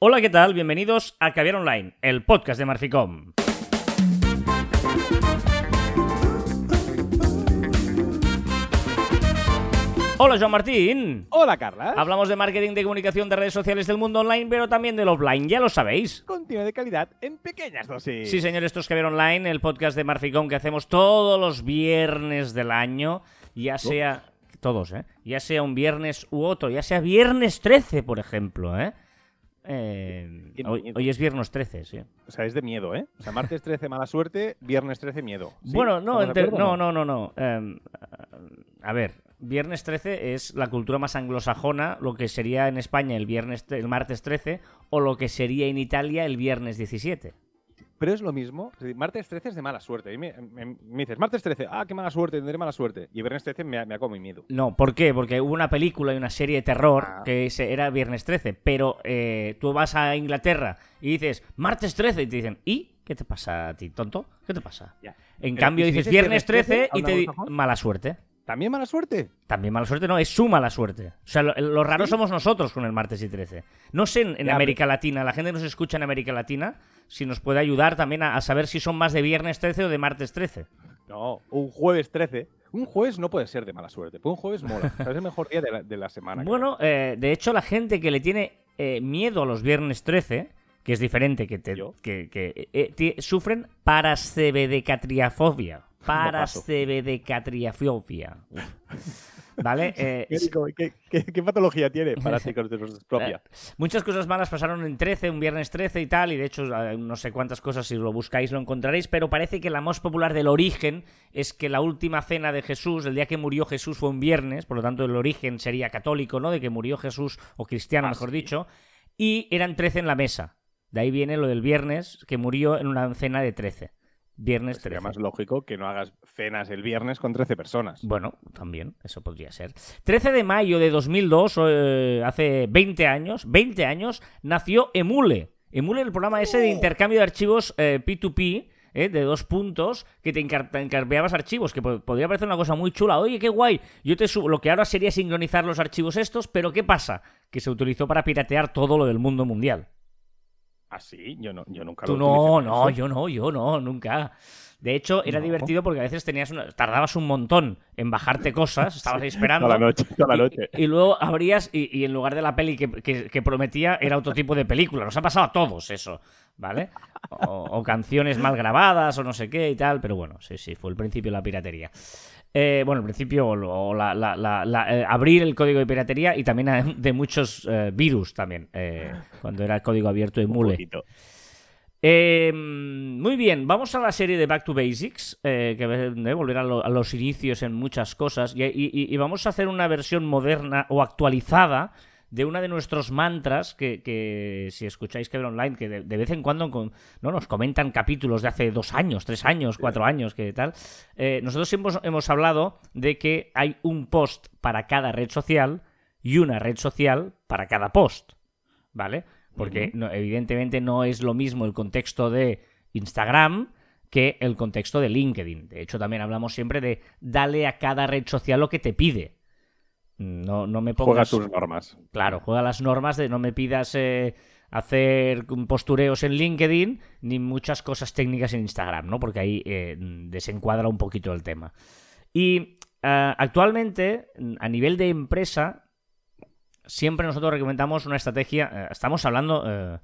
Hola, ¿qué tal? Bienvenidos a Caviar Online, el podcast de Marficom. Hola, Joan Martín. Hola, Carla. Hablamos de marketing, de comunicación, de redes sociales del mundo online, pero también del offline, ya lo sabéis. Contenido de calidad en pequeñas dosis. Sí, señor, esto es Caviar Online, el podcast de Marficom que hacemos todos los viernes del año, ya sea... Todos, ¿eh? Ya sea un viernes u otro, ya sea viernes 13, por ejemplo, ¿eh? Eh, hoy, hoy es viernes 13, sí. O sea, es de miedo, ¿eh? O sea, martes 13 mala suerte, viernes 13 miedo. ¿Sí? Bueno, no, ¿Estamos de enter- acuerdo o no, no, no, no. Em, a ver, viernes 13 es la cultura más anglosajona, lo que sería en España el viernes, el martes 13 o lo que sería en Italia el viernes 17. Pero es lo mismo. Es decir, martes 13 es de mala suerte. Y me, me- me dices, martes 13, ah, qué mala suerte, tendré mala suerte. Y viernes 13 me, me ha comido miedo. No, ¿por qué? Porque hubo una película y una serie de terror Ah. que era viernes 13, pero eh, tú vas a Inglaterra y dices martes 13 y te dicen, ¿y? ¿Qué te pasa a ti, tonto? ¿Qué te pasa? Ya. En Pero, cambio ¿y si dices viernes viernes 13 13 y te un di anglosajón? mala suerte. ¿También mala suerte? También mala suerte, no, es su mala suerte. O sea, lo, lo raro somos nosotros con el martes y 13. No sé en, en Ya, América Latina, la gente que nos escucha en América Latina, si nos puede ayudar también a, a saber si son más de viernes 13 o de martes 13. No, un jueves 13. Un jueves no puede ser de mala suerte. Pues un jueves mola. Es el mejor día de la, de la semana. Bueno, eh, de hecho, la gente que le tiene eh, miedo a los viernes 13, que es diferente, que, te, ¿Yo? que, que, eh, ti- sufren paracebedecatriafobia. Paracebedecatriafobia. ¿Vale? Eh, ¿Qué, qué, qué patología tiene para propia? Muchas cosas malas pasaron en 13, un viernes 13 y tal, y de hecho eh, no sé cuántas cosas, si lo buscáis lo encontraréis, pero parece que la más popular del origen es que la última cena de Jesús, el día que murió Jesús fue un viernes, por lo tanto el origen sería católico, ¿no? De que murió Jesús, o cristiano Ah, mejor sí. dicho, y eran 13 en la mesa. De ahí viene lo del viernes, que murió en una cena de 13. Viernes Pues sería 13. más lógico que no hagas cenas el viernes con 13 personas. Bueno, también, eso podría ser. 13 de mayo de 2002, eh, hace 20 años, 20 años, nació Emule. Emule, el programa ese de intercambio de archivos eh, P2P, eh, de dos puntos, que te encar- te encarpeabas archivos, que po- podría parecer una cosa muy chula. Oye, qué guay, yo te subo, lo que ahora sería sincronizar los archivos estos, pero ¿qué pasa? Que se utilizó para piratear todo lo del mundo mundial. ¿Ah, sí? Yo, no, yo nunca Tú lo no, para no, eso. yo no, yo no, nunca. De hecho, era No. divertido porque a veces tenías una- tardabas un montón en bajarte cosas, estabas ahí esperando. Toda la noche, toda la y- noche. Y, luego abrías y, y en lugar de la peli que, que- que prometía era otro tipo de película. Nos ha pasado a todos eso, ¿vale? O, o canciones mal grabadas o no sé qué y tal, pero bueno, sí, sí, fue el principio de la piratería. Eh, bueno, el principio, o la- la- la- la- eh, abrir el código de piratería y también de muchos eh, virus también, eh, cuando era código abierto de Mule. Eh, muy bien, vamos a la serie de Back to Basics, que volver a, lo- a los inicios en muchas cosas, y, y- y vamos a hacer una versión moderna o actualizada de una de nuestros mantras que, que si escucháis que ver online, que de, de vez en cuando con- no nos comentan capítulos de hace dos años, tres años, cuatro años, que tal. Eh, nosotros siempre hemos, hemos hablado de que hay un post para cada red social y una red social para cada post, ¿vale? Porque no- evidentemente no es lo mismo el contexto de Instagram que el contexto de LinkedIn. De hecho, también hablamos siempre de dale a cada red social lo que te pide. No, no me Juega pongas... tus normas. Claro, juega las normas de no me pidas eh, hacer postureos en LinkedIn ni muchas cosas técnicas en Instagram, ¿no? Porque ahí eh, desencuadra un poquito el tema. Y eh, actualmente, a nivel de empresa, siempre nosotros recomendamos una estrategia. estamos hablando.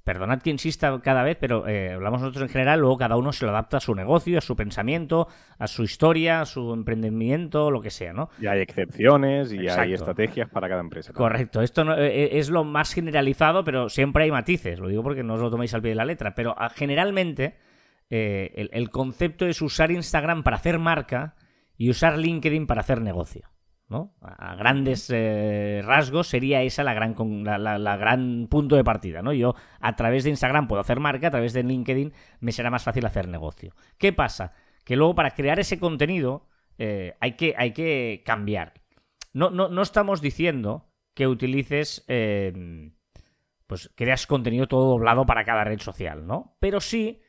Eh, perdonad que insista cada vez, pero eh, hablamos nosotros en general, luego cada uno se lo adapta a su negocio, a su pensamiento, a su historia, a su emprendimiento, lo que sea, ¿no? Y hay excepciones y Exacto. hay estrategias para cada empresa. Correcto, esto no- eh, es lo más generalizado, pero siempre hay matices, lo digo porque no os lo toméis al pie de la letra, pero ah, generalmente eh, el, el concepto es usar Instagram para hacer marca y usar LinkedIn para hacer negocio. ¿No? A grandes eh, rasgos sería esa la gran, la gran punto de partida. ¿no? Yo a través de Instagram puedo hacer marca, a través de LinkedIn me será más fácil hacer negocio. ¿Qué pasa? Que luego para crear ese contenido eh, hay, que, hay que cambiar. No, no, no estamos diciendo que utilices, eh, pues creas contenido todo doblado para cada red social, ¿no? Pero sí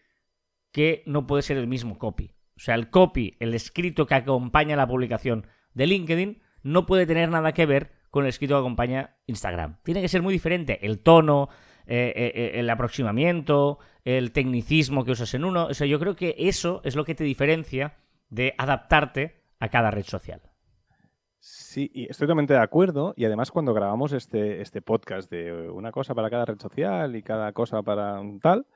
que no puede ser el mismo copy. O sea, el copy, el escrito que acompaña la publicación de LinkedIn, no puede tener nada que ver con el escrito que acompaña Instagram. Tiene que ser muy diferente. El tono, el aproximamiento, el tecnicismo que usas en uno. O sea, yo creo que eso es lo que te diferencia de adaptarte a cada red social. Sí, y estoy totalmente de acuerdo. Y además, cuando grabamos este, este podcast de una cosa para cada red social y cada cosa para un tal,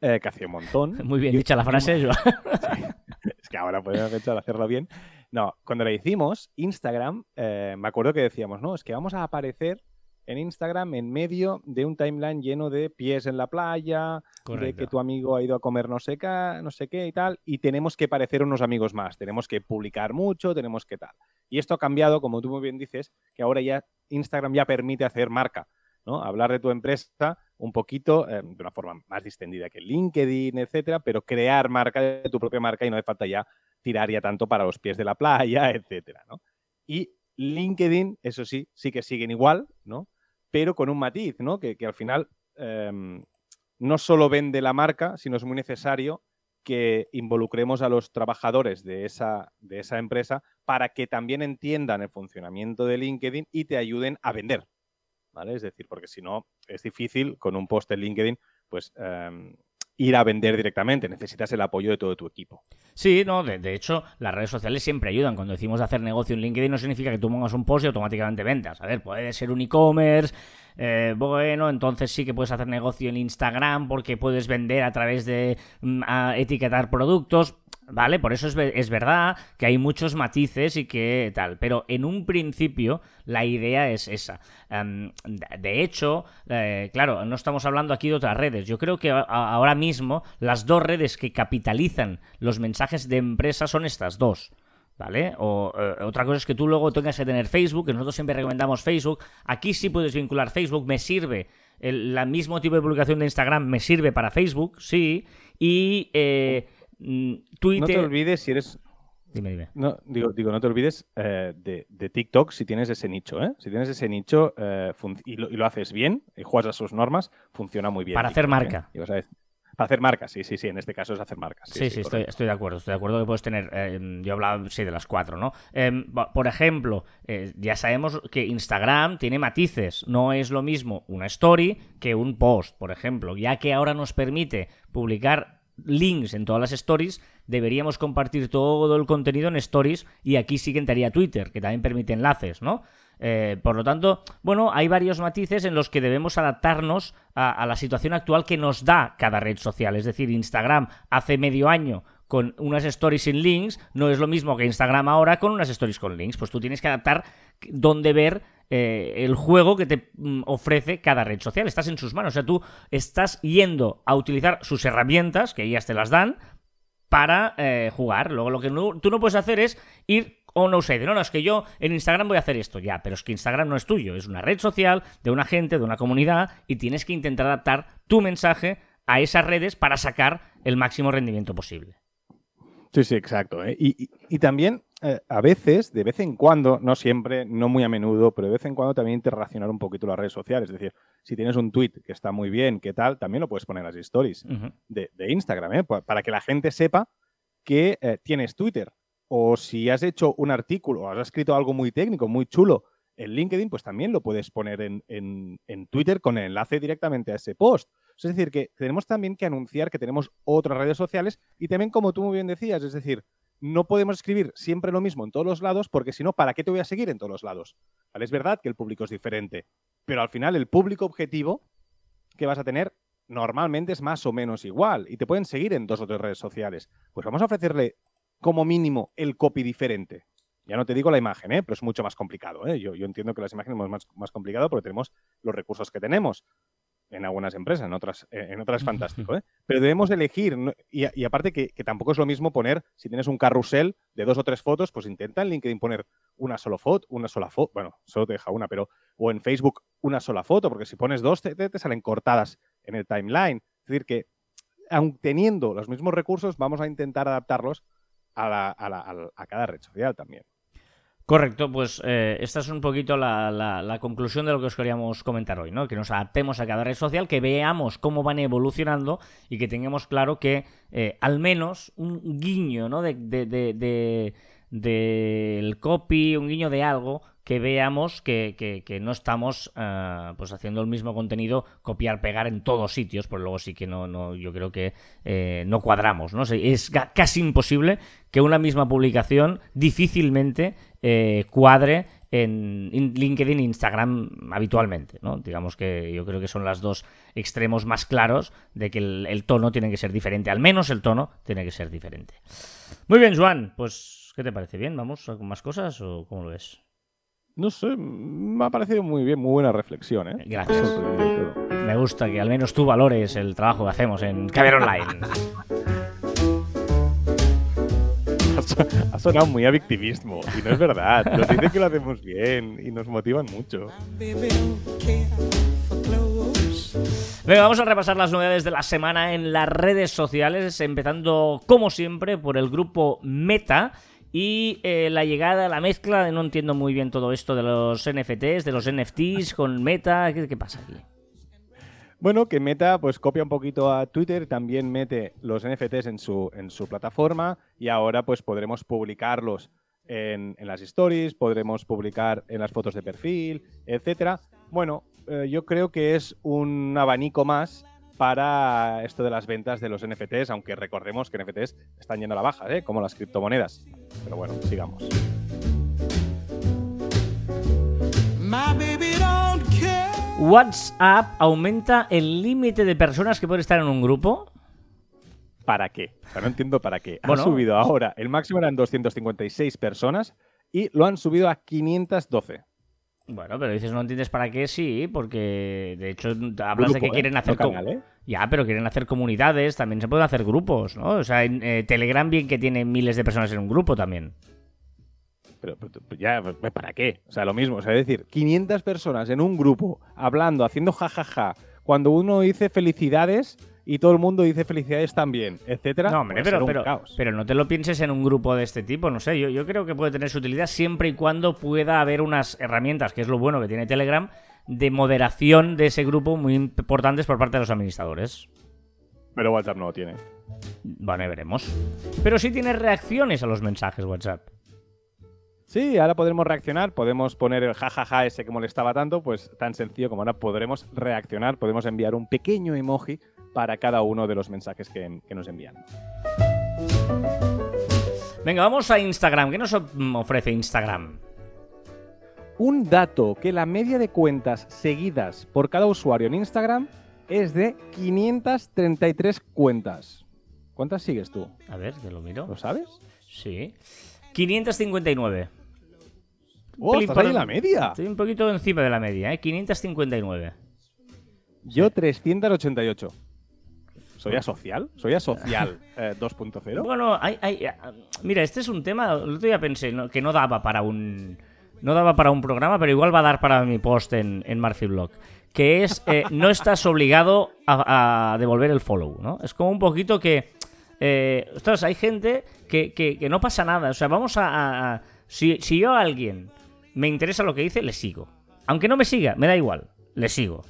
eh, que hacía un montón. Muy bien dicha la frase, Joan. es que ahora podemos hacerlo bien. No, cuando la hicimos, Instagram, eh, me acuerdo que decíamos, no, es que vamos a aparecer en Instagram en medio de un timeline lleno de pies en la playa, de que tu amigo ha ido a comer no sé, qué, no sé qué y tal, y tenemos que parecer unos amigos más, tenemos que publicar mucho, tenemos que tal. Y esto ha cambiado, como tú muy bien dices, que ahora ya Instagram ya permite hacer marca, ¿no? Hablar de tu empresa un poquito eh, de una forma más distendida que LinkedIn, etcétera, pero crear marca de tu propia marca y no hace falta ya tirar ya tanto para los pies de la playa, etcétera, ¿no? Y LinkedIn, eso sí, sí que siguen igual, ¿no? Pero con un matiz, ¿no? Que, al final em, no solo vende la marca, sino es muy necesario que involucremos a los trabajadores de esa, de esa empresa para que también entiendan el funcionamiento de LinkedIn y te ayuden a vender. ¿Vale? Es decir, porque si no, es difícil con un post LinkedIn, pues em, ir a vender directamente, necesitas el apoyo de todo tu equipo. Sí, no, de, hecho, las redes sociales siempre ayudan. Cuando decimos hacer negocio en LinkedIn no significa que tú pongas un post y automáticamente vendas. A ver, puede ser un e-commerce, eh, bueno, entonces sí que puedes hacer negocio en Instagram porque puedes vender a través de mm, etiquetar productos. ¿Vale? Por eso es, verdad que hay muchos matices y que tal, pero en un principio la idea es esa. Em, de hecho, eh, claro, no estamos hablando aquí de otras redes. Yo creo que ahora mismo las dos redes que capitalizan los mensajes de empresa son estas dos. ¿Vale? O eh, otra cosa es que tú luego tengas que tener Facebook, que nosotros siempre recomendamos Facebook. Aquí sí puedes vincular Facebook, me sirve. El mismo tipo de publicación de Instagram me sirve para Facebook, sí. Y eh, Mm, no te olvides si eres. Dime, dime. No, digo, digo no te olvides eh, de, TikTok si tienes ese nicho, ¿eh? Si tienes ese nicho eh, y, lo, haces bien y juegas a sus normas, funciona muy bien. Para hacer marca. para hacer marcas, sí, sí, sí. En este caso es hacer marcas. Sí, sí, estoy, estoy, de acuerdo. Estoy de acuerdo que puedes tener. yo hablaba, sí, de las cuatro, ¿no? Em, por ejemplo, ya sabemos que Instagram tiene matices. No es lo mismo una story que un post, por ejemplo. Ya que ahora nos permite publicar links en todas las stories, deberíamos compartir todo el contenido en stories y aquí sí que entraría Twitter, que también permite enlaces, ¿no? Eh, por lo tanto, bueno, hay varios matices en los que debemos adaptarnos a, la situación actual que nos da cada red social. Es decir, Instagram hace medio año con unas stories sin links no es lo mismo que Instagram ahora con unas stories con links. Pues tú tienes que adaptar dónde ver eh, el juego que te mm, ofrece cada red social. Estás en sus manos. O sea, tú estás yendo a utilizar sus herramientas, que ellas te las dan, para eh, jugar. Luego lo que tú no puedes hacer es ir o no sé, no, no, es que yo en Instagram voy a hacer esto, ya, pero es que Instagram no es tuyo, es una red social de una gente, de una comunidad, y tienes que intentar adaptar tu mensaje a esas redes para sacar el máximo rendimiento posible. Sí, sí, exacto. ¿eh? Y, también eh, a veces, de vez en cuando, no siempre, no muy a menudo, pero de vez en cuando también interrelacionar un poquito las redes sociales. Es decir, si tienes un tweet que está muy bien, ¿qué tal? También lo puedes poner en las stories de, Instagram, ¿eh? para que la gente sepa que tienes Twitter. O si has hecho un artículo o has escrito algo muy técnico, muy chulo en LinkedIn, pues también lo puedes poner en, en Twitter con el enlace directamente a ese post. Es decir, que tenemos también que anunciar que tenemos otras redes sociales y también, como tú muy bien decías, es decir, no podemos escribir siempre lo mismo en todos los lados porque si no, ¿para qué te voy a seguir en todos los lados? Es verdad que el público es diferente, pero al final el público objetivo que vas a tener normalmente es más o menos igual y te pueden seguir en dos o tres redes sociales. Pues vamos a ofrecerle como mínimo el copy diferente. Ya no te digo la imagen, ¿eh? pero es mucho más complicado. ¿eh? Yo, entiendo que las imágenes es más, más complicado porque tenemos los recursos que tenemos en algunas empresas, en otras, eh, en otras es fantástico, ¿eh? Pero debemos elegir, y, aparte que, tampoco es lo mismo poner, si tienes un carrusel de dos o tres fotos, pues intenta en LinkedIn poner una sola foto, una sola foto, bueno, solo te deja una, pero, o en Facebook una sola foto, porque si pones dos te, salen cortadas en el timeline. Es decir, que aun teniendo los mismos recursos, vamos a intentar adaptarlos a, a cada red social también. Correcto, pues eh, esta es un poquito la, conclusión de lo que os queríamos comentar hoy, ¿no? Que nos adaptemos a cada red social, que veamos cómo van evolucionando y que tengamos claro que eh, al menos un guiño, ¿no? De, del copy, un guiño de algo que veamos que, no estamos eh, pues haciendo el mismo contenido copiar pegar en todos sitios pues luego sí que no, no yo creo que eh, no cuadramos no es casi imposible que una misma publicación difícilmente eh, cuadre en LinkedIn e Instagram habitualmente, ¿no? Digamos que yo creo que son los dos extremos más claros de que el, tono tiene que ser diferente, al menos el tono tiene que ser diferente. Muy bien, Juan, pues, ¿qué te parece? ¿Bien? ¿Vamos con más cosas o cómo lo ves? No sé, me ha parecido muy bien, muy buena reflexión, ¿eh? Gracias. Me gusta que al menos tú valores el trabajo que hacemos en Caber Online. ha sonado muy a victimismo y no es verdad. Nos dicen que lo hacemos bien y nos motivan mucho. Venga, vamos a repasar las novedades de la semana en las redes sociales, empezando como siempre por el grupo Meta y eh, la llegada, la mezcla, no entiendo muy bien todo esto de los NFTs, de los NFTs con Meta, ¿qué, qué pasa aquí? Bueno, que Meta pues copia un poquito a Twitter, también mete los NFTs en su, en su plataforma y ahora pues podremos publicarlos en, las stories, podremos publicar en las fotos de perfil, etcétera. Bueno, eh, yo creo que es un abanico más para esto de las ventas de los NFTs, aunque recordemos que NFTs están yendo a la baja, ¿eh? como las criptomonedas. Pero bueno, sigamos. WhatsApp aumenta el límite de personas que pueden estar en un grupo. ¿Para qué? O sea, no entiendo para qué. Han subido ahora, el máximo eran 256 personas y lo han subido a 512. Bueno, pero dices, no entiendes para qué, sí, porque de hecho hablas de que ¿eh? quieren hacer... ¿eh? Ya, pero quieren hacer comunidades, también se pueden hacer grupos, ¿no? O sea, en eh, Telegram bien que tiene miles de personas en un grupo también. Pero, ya, ¿para qué? O sea, lo mismo. O sea, es decir, 500 personas en un grupo hablando, haciendo jajaja, cuando uno dice felicidades y todo el mundo dice felicidades también, etcétera. No, hombre, pero, pero, no te lo pienses en un grupo de este tipo, no sé. Yo, yo creo que puede tener su utilidad siempre y cuando pueda haber unas herramientas, que es lo bueno que tiene Telegram, de moderación de ese grupo muy importantes por parte de los administradores. Pero WhatsApp no lo tiene. Bueno, veremos. Pero sí tiene reacciones a los mensajes WhatsApp. Sí, ahora podremos reaccionar, podemos poner el jajaja ese que molestaba tanto, pues tan sencillo como ahora podremos reaccionar, podemos enviar un pequeño emoji para cada uno de los mensajes que, nos envían. Venga, vamos a Instagram. ¿Qué nos ofrece Instagram? Un dato que la media de cuentas seguidas por cada usuario en Instagram es de 533 cuentas. ¿Cuántas sigues tú? A ver, te lo miro. ¿Lo sabes? Sí. 559. ¡Oh, estás ahí en la media! Estoy un poquito encima de la media, ¿eh? 559. Yo 388. ¿Soy asocial? ¿Soy asocial 2.0? Eh, bueno, hay, hay, eh, mira, este es un tema, el otro día pensé que no daba para un no daba para un programa, pero igual va a dar para mi post en, en Blog, que es eh, no estás obligado a, devolver el follow, ¿no? Es como un poquito que, eh, ostras, hay gente que, que, no pasa nada, o sea, vamos a... si, si yo a alguien me interesa lo que dice, le sigo. Aunque no me siga, me da igual, le sigo.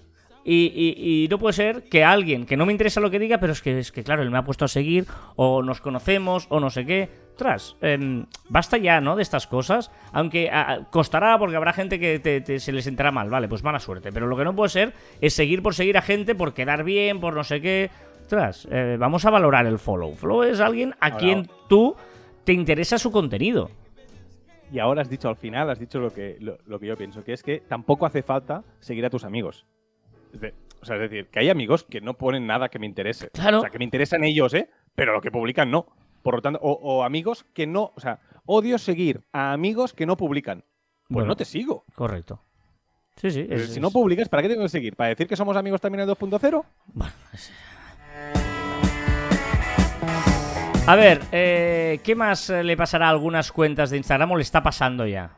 Y, no puede ser que alguien que no me interesa lo que diga, pero es que, es que claro, él me ha puesto a seguir, o nos conocemos, o no sé qué. Tras, em, basta ya, ¿no? De estas cosas. Aunque costará porque habrá gente que se les enterará mal, vale, pues mala suerte. Pero lo que no puede ser es seguir por seguir a gente, por quedar bien, por no sé qué. Tras, eh, vamos a valorar el follow. Follow es alguien a quien tú te interesa su contenido. Y ahora has dicho al final, has dicho lo que, lo, que yo pienso, que es que tampoco hace falta seguir a tus amigos. o sea, es decir, que hay amigos que no ponen nada que me interese. Claro. O sea, que me interesan ellos, ¿eh? Pero lo que publican no. Por lo tanto, o, amigos que no. O sea, odio seguir a amigos que no publican. Pues no te sigo. Correcto. Sí, sí. si no publicas, ¿para qué tengo que seguir? ¿Para decir que somos amigos también en 2.0? Bueno, A ver, eh, ¿qué más le pasará a algunas cuentas de Instagram o le está pasando ya?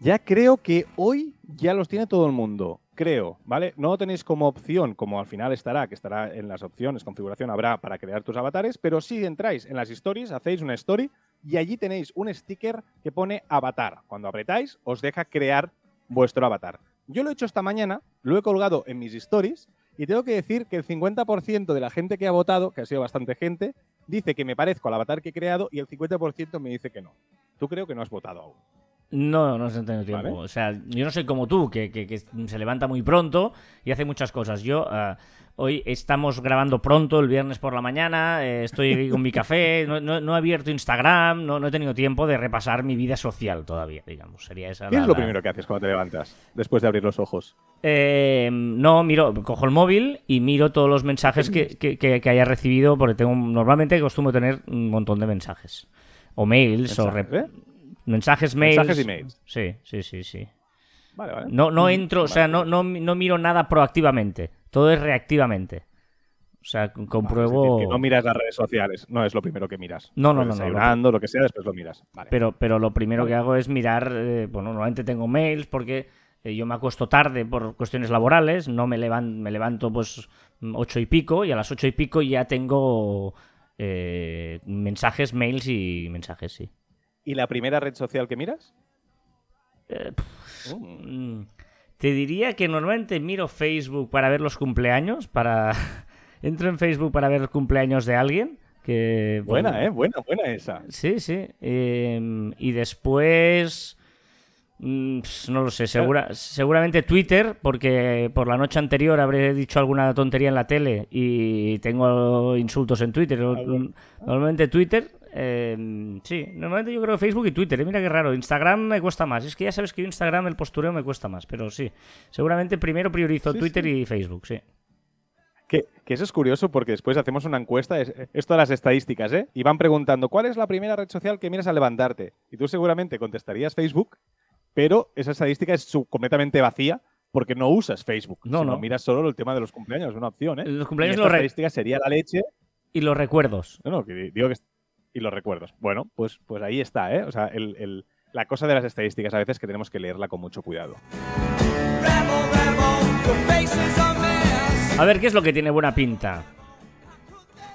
Ya creo que hoy ya los tiene todo el mundo. Creo, ¿vale? No lo tenéis como opción, como al final estará, que estará en las opciones, configuración habrá para crear tus avatares, pero si entráis en las stories, hacéis una story y allí tenéis un sticker que pone avatar. Cuando apretáis, os deja crear vuestro avatar. Yo lo he hecho esta mañana, lo he colgado en mis stories y tengo que decir que el 50% de la gente que ha votado, que ha sido bastante gente, dice que me parezco al avatar que he creado y el 50% me dice que no. Tú creo que no has votado aún. No, no he tenido tiempo. Vale. O sea, yo no soy como tú, que, que- que se levanta muy pronto y hace muchas cosas. Yo ah, hoy estamos grabando pronto, el viernes por la mañana, eh, estoy con mi café, no, no- no he abierto Instagram, no, no he tenido tiempo de repasar mi vida social todavía, digamos. Sería esa ¿Qué la- es lo la- primero que haces cuando te levantas después de abrir los ojos? Eh, no, miro, cojo el móvil y miro todos los mensajes que, que- haya recibido, porque tengo normalmente acostumbro tener un montón de mensajes. O mails, o rep- ¿eh? mensajes, mails. Mensajes y mails. Sí, sí, sí, sí. Vale, vale. No, no Mm, entro, o sea, no, no, no miro nada proactivamente. Todo es reactivamente. O sea, compruebo. que no miras las redes sociales, no es lo primero que miras. No, no, no, no, lo- que sea, después lo miras. Pero, pero lo primero que hago es mirar, eh, bueno, normalmente tengo mails porque eh, yo me acuesto tarde por cuestiones laborales, no me, levan- me levanto pues ocho y pico y a las ocho y pico ya tengo eh, mensajes, mails y mensajes, sí. ¿Y la primera red social que miras? Eh, Mm. Mm, Te diría que normalmente miro Facebook para ver los cumpleaños, para... Entro en Facebook para ver el cumpleaños de alguien. Que, Buena, bueno, ¿eh? Buena, buena esa. Sí, sí. Eh, y después... mm, No lo sé, segura, seguramente Twitter, porque por la noche anterior habré dicho alguna tontería en la tele y tengo insultos en Twitter. Normalmente Twitter, eh, sí, normalmente yo creo Facebook y Twitter. eh, Mira qué raro, Instagram me cuesta más. Es que ya sabes que Instagram el postureo me cuesta más, pero sí. Seguramente primero priorizo Sí, Twitter sí. y Facebook, sí. Que, que eso es curioso porque después hacemos una encuesta, es, esto de las estadísticas, ¿eh? Y van preguntando, ¿cuál es la primera red social que miras al levantarte? Y tú seguramente contestarías Facebook, pero esa estadística es completamente vacía porque no usas Facebook. No, no. miras solo el tema de los cumpleaños, es una opción, ¿eh? Los Y cumpleaños esta los re- estadística sería la leche. y los recuerdos. No, no, que digo que... Y los recuerdos. Bueno, pues, pues ahí está, ¿eh? O sea, el- el- la cosa de las estadísticas a veces que tenemos que leerla con mucho cuidado. A ver, ¿qué es lo que tiene buena pinta?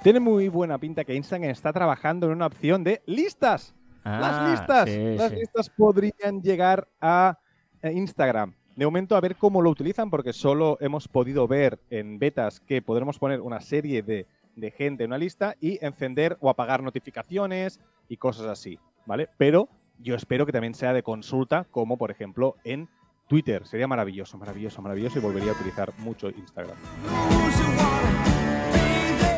Tiene muy buena pinta que Instagram está trabajando en una opción de listas. Ah, las listas. sí, las sí. listas podrían llegar a Instagram. De momento a ver cómo lo utilizan porque solo hemos podido ver en betas que podremos poner una serie de, de gente en una lista y encender o apagar notificaciones y cosas así, ¿vale? Pero yo espero que también sea de consulta como por ejemplo en Twitter. Sería maravilloso, maravilloso, maravilloso y volvería a utilizar mucho Instagram.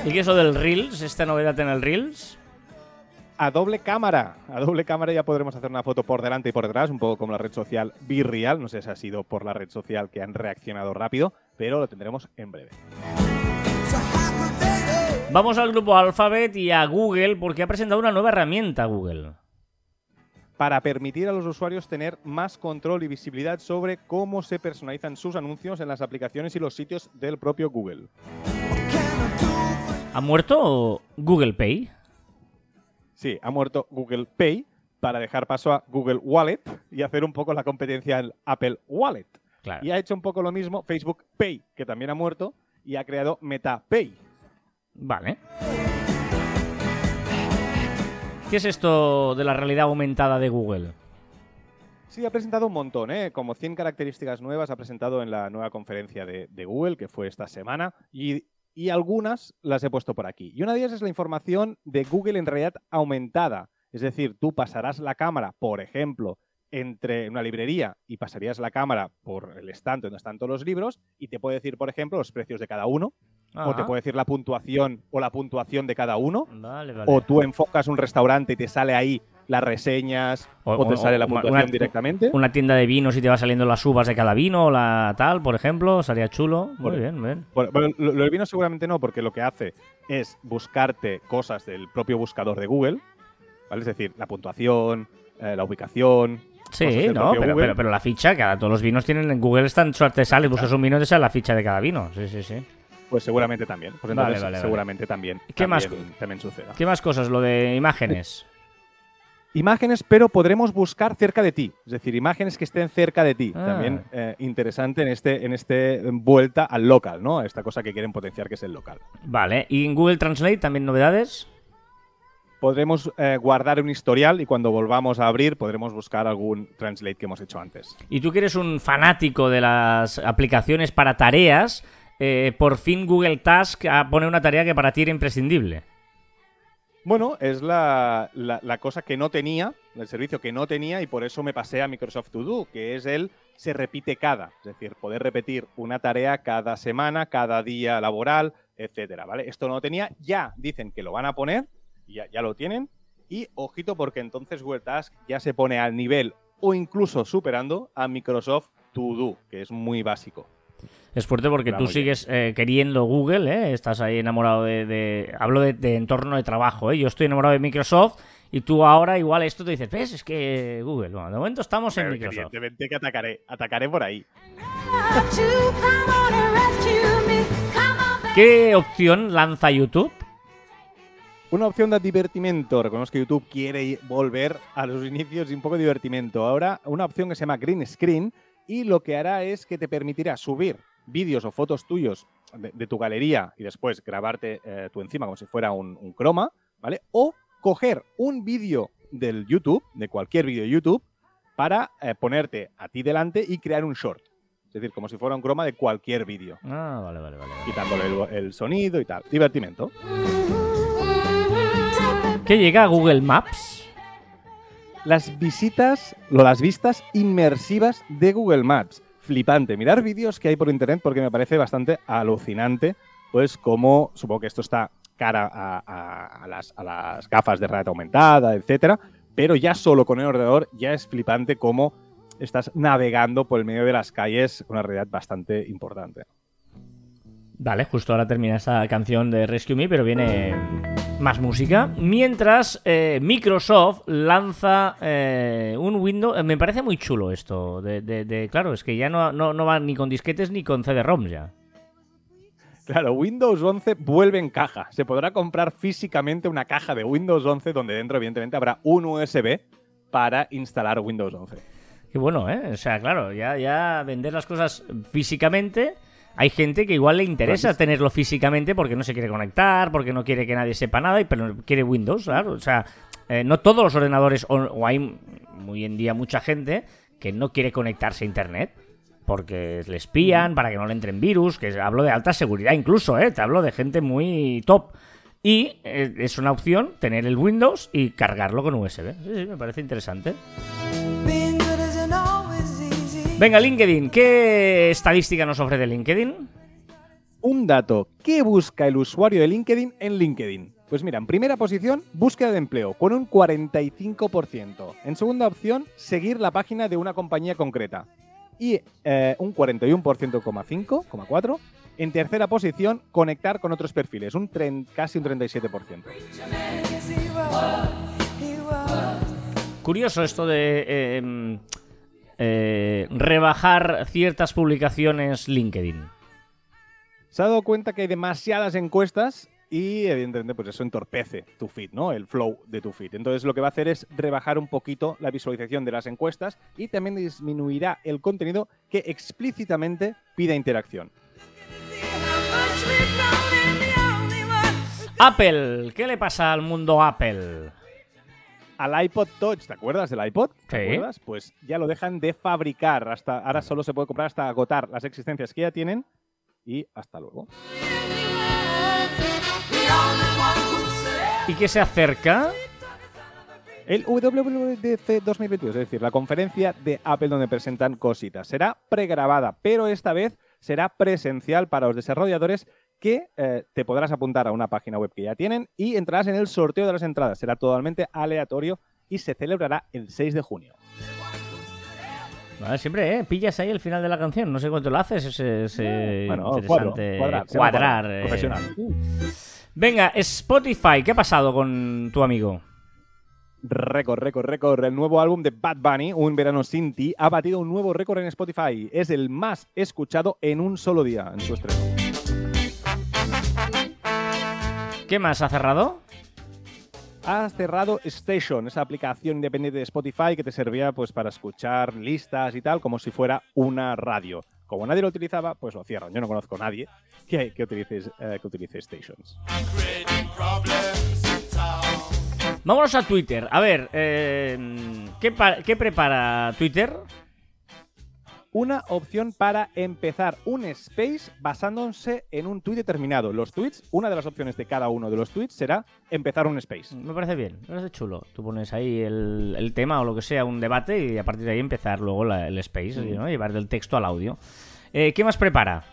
¿Y qué es eso del Reels? ¿Esta novedad en el Reels? A doble cámara. A doble cámara ya podremos hacer una foto por delante y por detrás, un poco como la red social Virreal. No sé si ha sido por la red social que han reaccionado rápido, pero lo tendremos en breve. Vamos al grupo Alphabet y a Google porque ha presentado una nueva herramienta Google. Para permitir a los usuarios tener más control y visibilidad sobre cómo se personalizan sus anuncios en las aplicaciones y los sitios del propio Google. ¿Ha muerto Google Pay? Sí, ha muerto Google Pay para dejar paso a Google Wallet y hacer un poco la competencia al Apple Wallet. Claro. Y ha hecho un poco lo mismo Facebook Pay, que también ha muerto, y ha creado Meta Pay. Vale. ¿Qué es esto de la realidad aumentada de Google? Sí, ha presentado un montón, ¿eh? como 100 características nuevas ha presentado en la nueva conferencia de, de Google, que fue esta semana, y, y algunas las he puesto por aquí. Y una de ellas es la información de Google en realidad aumentada. Es decir, tú pasarás la cámara, por ejemplo, entre una librería y pasarías la cámara por el estante donde están todos los libros y te puede decir, por ejemplo, los precios de cada uno, o te puede decir la puntuación o la puntuación de cada uno, Vale, vale. o tú enfocas un restaurante y te sale ahí las reseñas O- o, te o- sale la o puntuación una- directamente. Una tienda de vinos y te va saliendo las uvas de cada vino, la tal, por ejemplo, sería chulo. Muy Por- bien, bien. Bueno, bueno, lo, lo del vino seguramente no, porque lo que hace es buscarte cosas del propio buscador de Google, ¿vale? Es decir, la puntuación, eh, la ubicación. Sí, no, pero, pero, pero la ficha, cada, todos los vinos tienen en Google, están suerte sales, buscas un vino y te sale la ficha de cada vino. Sí, sí, sí. Pues seguramente también. Pues Vale, entonces vale, vale. seguramente también. ¿Qué más también, suceda. ¿Qué más cosas? Lo de imágenes. Imágenes, pero podremos buscar cerca de ti. Es decir, imágenes que estén cerca de ti. Ah. También eh, interesante en este, en este vuelta al local, ¿no? Esta cosa que quieren potenciar que es el local. Vale. ¿Y en Google Translate también novedades? Podremos eh, guardar un historial y cuando volvamos a abrir podremos buscar algún translate que hemos hecho antes. Y tú que eres un fanático de las aplicaciones para tareas, eh, por fin Google Task pone una tarea que para ti era imprescindible. Bueno, es la, la- cosa que no tenía el servicio que no tenía y por eso me pasé a Microsoft To Do, que es el se repite cada, es decir, poder repetir una tarea cada semana, cada día laboral, etcétera, ¿vale? Esto no lo tenía, ya dicen que lo van a poner, ya, ya lo tienen, y ojito porque entonces Google Task ya se pone al nivel o incluso superando a Microsoft To Do, que es muy básico. Es fuerte porque tú sigues eh, queriendo Google, ¿eh? estás ahí enamorado de... hablo de, entorno de trabajo, ¿eh? yo estoy enamorado de Microsoft y tú ahora igual esto te dices, ves, es que Google, bueno, de momento estamos en Microsoft. Evidentemente que atacaré, atacaré por ahí. ¿Qué opción lanza YouTube? Una opción de divertimento. Recordemos que YouTube quiere volver a los inicios y un poco de divertimento. Ahora, una opción que se llama Green Screen y lo que hará es que te permitirá subir vídeos o fotos tuyos de, tu galería y después grabarte eh, tú encima como si fuera un, croma, ¿vale? O coger un vídeo del YouTube, de cualquier vídeo de YouTube, para eh, ponerte a ti delante y crear un short. Es decir, como si fuera un croma de cualquier vídeo. Ah, vale, vale, vale. Quitándole el, el, sonido y tal. Divertimento. ¿Qué llega a Google Maps? las visitas, las vistas inmersivas de Google Maps. Flipante. Mirar vídeos que hay por internet porque me parece bastante alucinante, pues como supongo que esto está cara a, las, gafas de realidad aumentada, etcétera, pero ya solo con el ordenador ya es flipante cómo estás navegando por el medio de las calles una realidad bastante importante. Vale, justo ahora termina esta canción de Rescue Me, pero viene más música. Mientras eh, Microsoft lanza eh, un Windows. Eh, me parece muy chulo esto. De, claro, es que ya no, no, va ni con disquetes ni con CD-ROMs ya. Claro, Windows 11 vuelve en caja. Se podrá comprar físicamente una caja de Windows 11 donde dentro, evidentemente, habrá un USB para instalar Windows 11. Qué bueno, ¿eh? O sea, claro, ya, ya vender las cosas físicamente hay gente que igual le interesa tenerlo físicamente porque no se quiere conectar, porque no quiere que nadie sepa nada, pero quiere Windows, claro. O sea, eh, no todos los ordenadores, o, hay muy en día mucha gente que no quiere conectarse a Internet porque le espían, para que no le entren virus, que hablo de alta seguridad incluso, ¿eh? Te hablo de gente muy top. Y eh, es una opción tener el Windows y cargarlo con USB. Sí, sí, me parece interesante. Venga, LinkedIn. ¿Qué estadística nos ofrece LinkedIn? Un dato. ¿Qué busca el usuario de LinkedIn en LinkedIn? Pues mira, en primera posición, búsqueda de empleo, con un 45%. En segunda opción, seguir la página de una compañía concreta. Y eh, un 41,5,4. En tercera posición, conectar con otros perfiles, un casi un 37%. Curioso esto de... Eh, em, eh, rebajar ciertas publicaciones LinkedIn? Se ha dado cuenta que hay demasiadas encuestas y evidentemente pues eso entorpece tu feed, ¿no? El flow de tu feed. Entonces lo que va a hacer es rebajar un poquito la visualización de las encuestas y también disminuirá el contenido que explícitamente pida interacción. Apple, ¿qué le pasa al mundo Apple? Al iPod Touch, ¿te acuerdas del iPod? ¿Te acuerdas? Pues ya lo dejan de fabricar. Hasta ahora solo se puede comprar hasta agotar las existencias que ya tienen. Y hasta luego. ¿Y qué se acerca? El WWDC 2022, es decir, la conferencia de Apple donde presentan cositas. Será pregrabada, pero esta vez será presencial para los desarrolladores que eh, te podrás apuntar a una página web que ya tienen y entrarás en el sorteo de las entradas. Será totalmente aleatorio y se celebrará el 6 de junio. siempre ¿eh? pillas ahí el final de la canción. No sé cuánto lo haces. Es, interesante cuadrar. Eh. profesional. Venga, Spotify, ¿qué ha pasado con tu amigo? Récord, récord, récord. El nuevo álbum de Bad Bunny, Un Verano Sin Ti, ha batido un nuevo récord en Spotify. Es el más escuchado en un solo día en su estreno. ¿Qué más ha cerrado? Ha cerrado Station, esa aplicación independiente de Spotify que te servía pues, para escuchar listas y tal, como si fuera una radio. Como nadie lo utilizaba, pues lo cierran. Yo no conozco a nadie que, que, utilice, eh, que utilice Stations. Vámonos a Twitter. A ver, eh, ¿qué, ¿qué prepara Twitter? Una opción para empezar un space basándose en un tweet determinado. Los tweets, una de las opciones de cada uno de los tweets será empezar un space. Me parece bien, me parece chulo. Tú pones ahí el, tema o lo que sea, un debate y a partir de ahí empezar luego el space, ¿no? llevar del texto al audio. Eh, ¿Qué más prepara?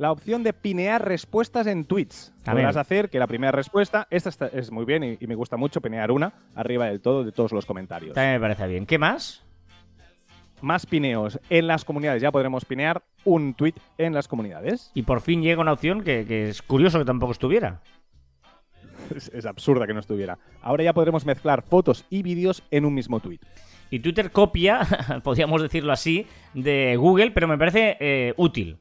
la opción de pinear respuestas en tweets. Podrás hacer que la primera respuesta, esta es muy bien y, me gusta mucho pinear una arriba del todo de todos los comentarios. También me parece bien. ¿Qué más? Más pineos en las comunidades. Ya podremos pinear un tweet en las comunidades. Y por fin llega una opción que, es curioso que tampoco estuviera. Es, absurda que no estuviera. Ahora ya podremos mezclar fotos y vídeos en un mismo tweet. Y Twitter copia, podríamos decirlo así, de Google, pero me parece eh, útil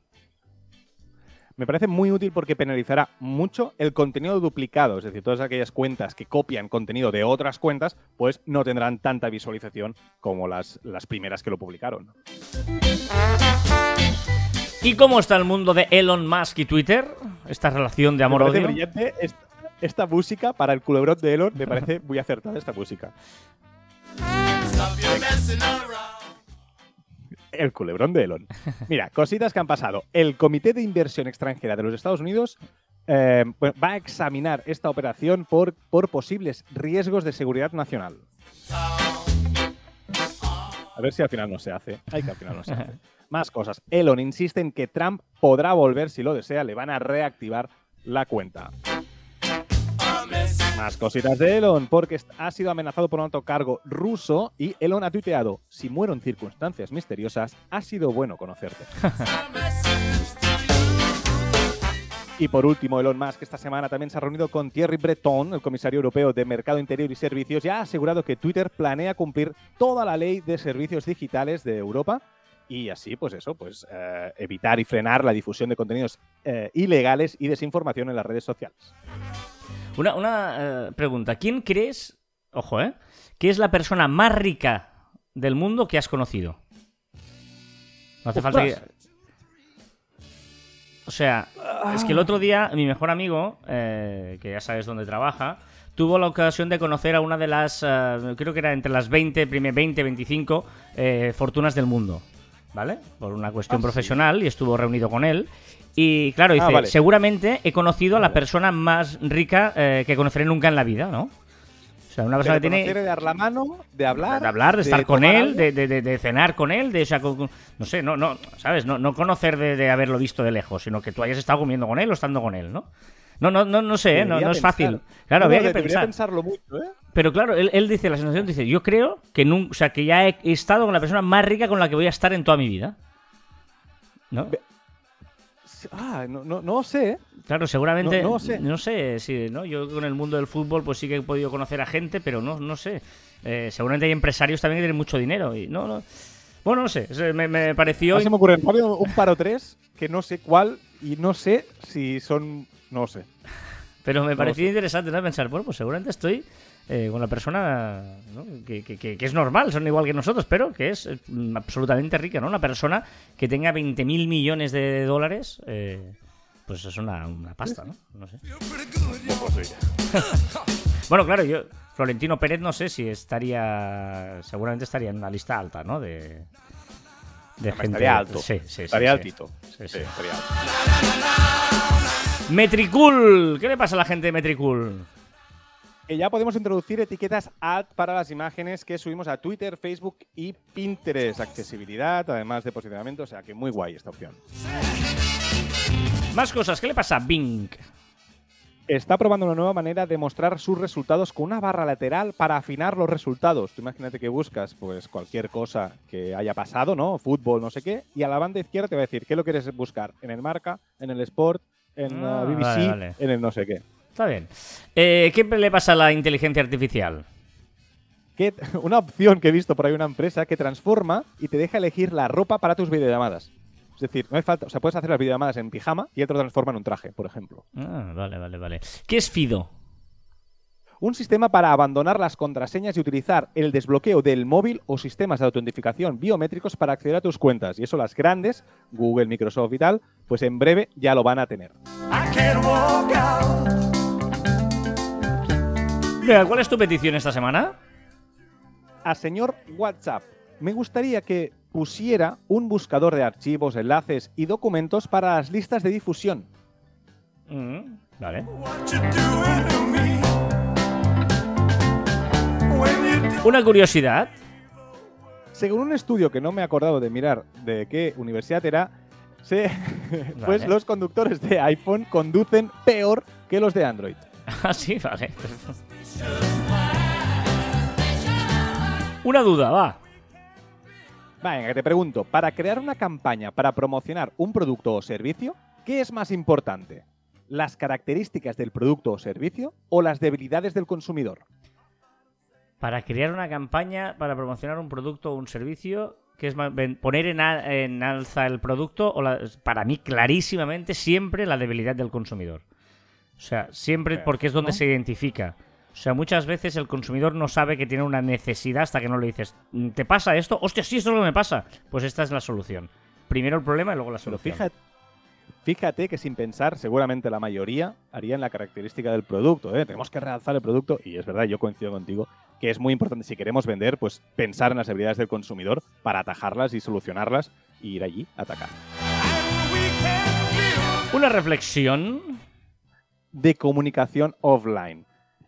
me parece muy útil porque penalizará mucho el contenido duplicado, es decir, todas aquellas cuentas que copian contenido de otras cuentas, pues no tendrán tanta visualización como las, las primeras que lo publicaron. ¿Y cómo está el mundo de Elon Musk y Twitter? Esta relación de amor-odio. brillante esta, música para el culebrón de Elon, me parece muy acertada esta música el culebrón de Elon. Mira, cositas que han pasado. El Comité de Inversión Extranjera de los Estados Unidos eh, va a examinar esta operación por, por posibles riesgos de seguridad nacional. A ver si al final no se hace. Ay, que al final no se hace. Más cosas. Elon insiste en que Trump podrá volver si lo desea. Le van a reactivar la cuenta. Más cositas de Elon, porque ha sido amenazado por un alto cargo ruso y Elon ha tuiteado, si muero en circunstancias misteriosas, ha sido bueno conocerte. Y por último, Elon Musk esta semana también se ha reunido con Thierry Breton, el comisario europeo de Mercado Interior y Servicios, y ha asegurado que Twitter planea cumplir toda la ley de servicios digitales de Europa y así, pues eso, pues eh, evitar y frenar la difusión de contenidos eh, ilegales y desinformación en las redes sociales. Una, eh, pregunta. ¿Quién crees, ojo, eh, que es la persona más rica del mundo que has conocido? No hace falta que... O sea, es que el otro día mi mejor amigo, eh, que ya sabes dónde trabaja, tuvo la ocasión de conocer a una de las, eh, creo que era entre las 20, 20, 25 fortunas del mundo, ¿vale? Por una cuestión ah, profesional y estuvo reunido con él. Y claro, ah, dice, seguramente he conocido a la persona más rica eh, que conoceré nunca en la vida, ¿no? O sea, una persona que tiene... De dar la mano, de hablar... De hablar, de, estar con él, de, de, cenar con él, de... no sé, no, no, ¿sabes? No, no conocer de, haberlo visto de lejos, sino que tú hayas estado comiendo con él o estando con él, ¿no? No, no, no, no sé, ¿eh? no, no es fácil. Claro, había que pensar. pensarlo mucho, ¿eh? Pero claro, él, él, dice, la sensación dice, yo creo que, o sea, que ya he estado con la persona más rica con la que voy a estar en toda mi vida. ¿No? Ah, no, no, no sé. ¿eh? Claro, seguramente. No, sé. No sé si, ¿no? Yo con el mundo del fútbol, pues sí que he podido conocer a gente, pero no, no sé. Eh, seguramente hay empresarios también que tienen mucho dinero. Y no, no. Bueno, no sé. Me, pareció. A se me ocurre un paro tres que no sé cuál y no sé si son. No sé. Pero me pareció interesante ¿no? pensar, bueno, pues seguramente estoy eh, con la persona que, es normal, son igual que nosotros, pero que es eh, absolutamente rica, ¿no? Una persona que tenga 20.000 millones de dólares, eh, pues es una, pasta, ¿no? No sé. bueno, claro, yo, Florentino Pérez, no sé si estaría, seguramente estaría en una lista alta, ¿no? De, de gente. Estaría alto. Sí, sí, estaría altito. Sí, sí. estaría alto. Metricool. ¿Qué le pasa a la gente de Metricool? que ya podemos introducir etiquetas ad para las imágenes que subimos a Twitter, Facebook y Pinterest. Accesibilidad, además de posicionamiento, o sea que muy guay esta opción. Más cosas, ¿qué le pasa a Bing? Está probando una nueva manera de mostrar sus resultados con una barra lateral para afinar los resultados. Tú imagínate que buscas pues cualquier cosa que haya pasado, ¿no? Fútbol, no sé qué, y a la banda izquierda te va a decir qué lo quieres buscar en el marca, en el sport, en la ah, BBC, en el no sé qué. Está bien. Eh, ¿Qué le pasa a la inteligencia artificial? Que, una opción que he visto por ahí una empresa que transforma y te deja elegir la ropa para tus videollamadas. Es decir, no hay falta, o sea, puedes hacer las videollamadas en pijama y él te lo transforma en un traje, por ejemplo. Ah, vale, vale, vale. ¿Qué es Fido? Un sistema para abandonar las contraseñas y utilizar el desbloqueo del móvil o sistemas de autentificación biométricos para acceder a tus cuentas. Y eso las grandes, Google, Microsoft y tal, pues en breve ya lo van a tener. ¿cuál es tu petición esta semana? A señor WhatsApp, me gustaría que pusiera un buscador de archivos, enlaces y documentos para las listas de difusión. Mm, vale. Una curiosidad. Según un estudio que no me he acordado de mirar de qué universidad era, se- pues Vale. los conductores de iPhone conducen peor que los de Android. Ah, sí, vale. Una duda, va. Venga, que te pregunto, para crear una campaña para promocionar un producto o servicio, ¿qué es más importante? ¿Las características del producto o servicio o las debilidades del consumidor? Para crear una campaña para promocionar un producto o un servicio, que es poner en, a- en alza el producto, o la- para mí clarísimamente siempre la debilidad del consumidor. O sea, siempre porque es donde ¿no? se identifica. O sea, muchas veces el consumidor no sabe que tiene una necesidad hasta que no le dices, "Mm, ¿te pasa esto? Hostia, sí, esto es lo que me pasa. Pues esta es la solución. Primero el problema y luego la Pero solución. fíjate, fíjate que sin pensar, seguramente la mayoría harían la característica del producto. ¿eh? Tenemos que realzar el producto y es verdad, yo coincido contigo, que es muy importante si queremos vender, pues pensar en las debilidades del consumidor para atajarlas y solucionarlas y ir allí a atacar. Una reflexión. de comunicación offline.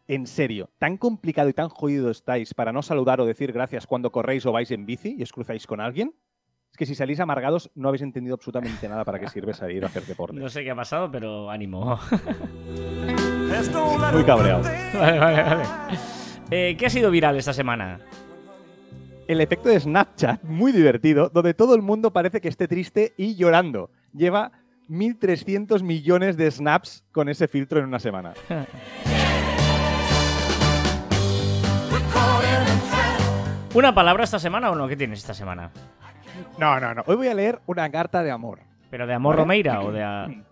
En serio, ¿tan complicado y tan jodido estáis para no saludar o decir gracias cuando corréis o vais en bici y os cruzáis con alguien? Es que si salís amargados no habéis entendido absolutamente nada para qué sirve salir a hacer deporte. No sé qué ha pasado, pero ánimo. Muy cabreado. vale, vale, vale. Eh, ¿Qué ha sido viral esta semana? El efecto de Snapchat, muy divertido, donde todo el mundo parece que esté triste y llorando. Lleva 1.300 millones de snaps con ese filtro en una semana. ¿Una palabra esta semana o no? ¿Qué tienes esta semana? No, no, no. Hoy voy a leer una carta de amor. ¿Pero de amor Vale. Romeira o de.? a-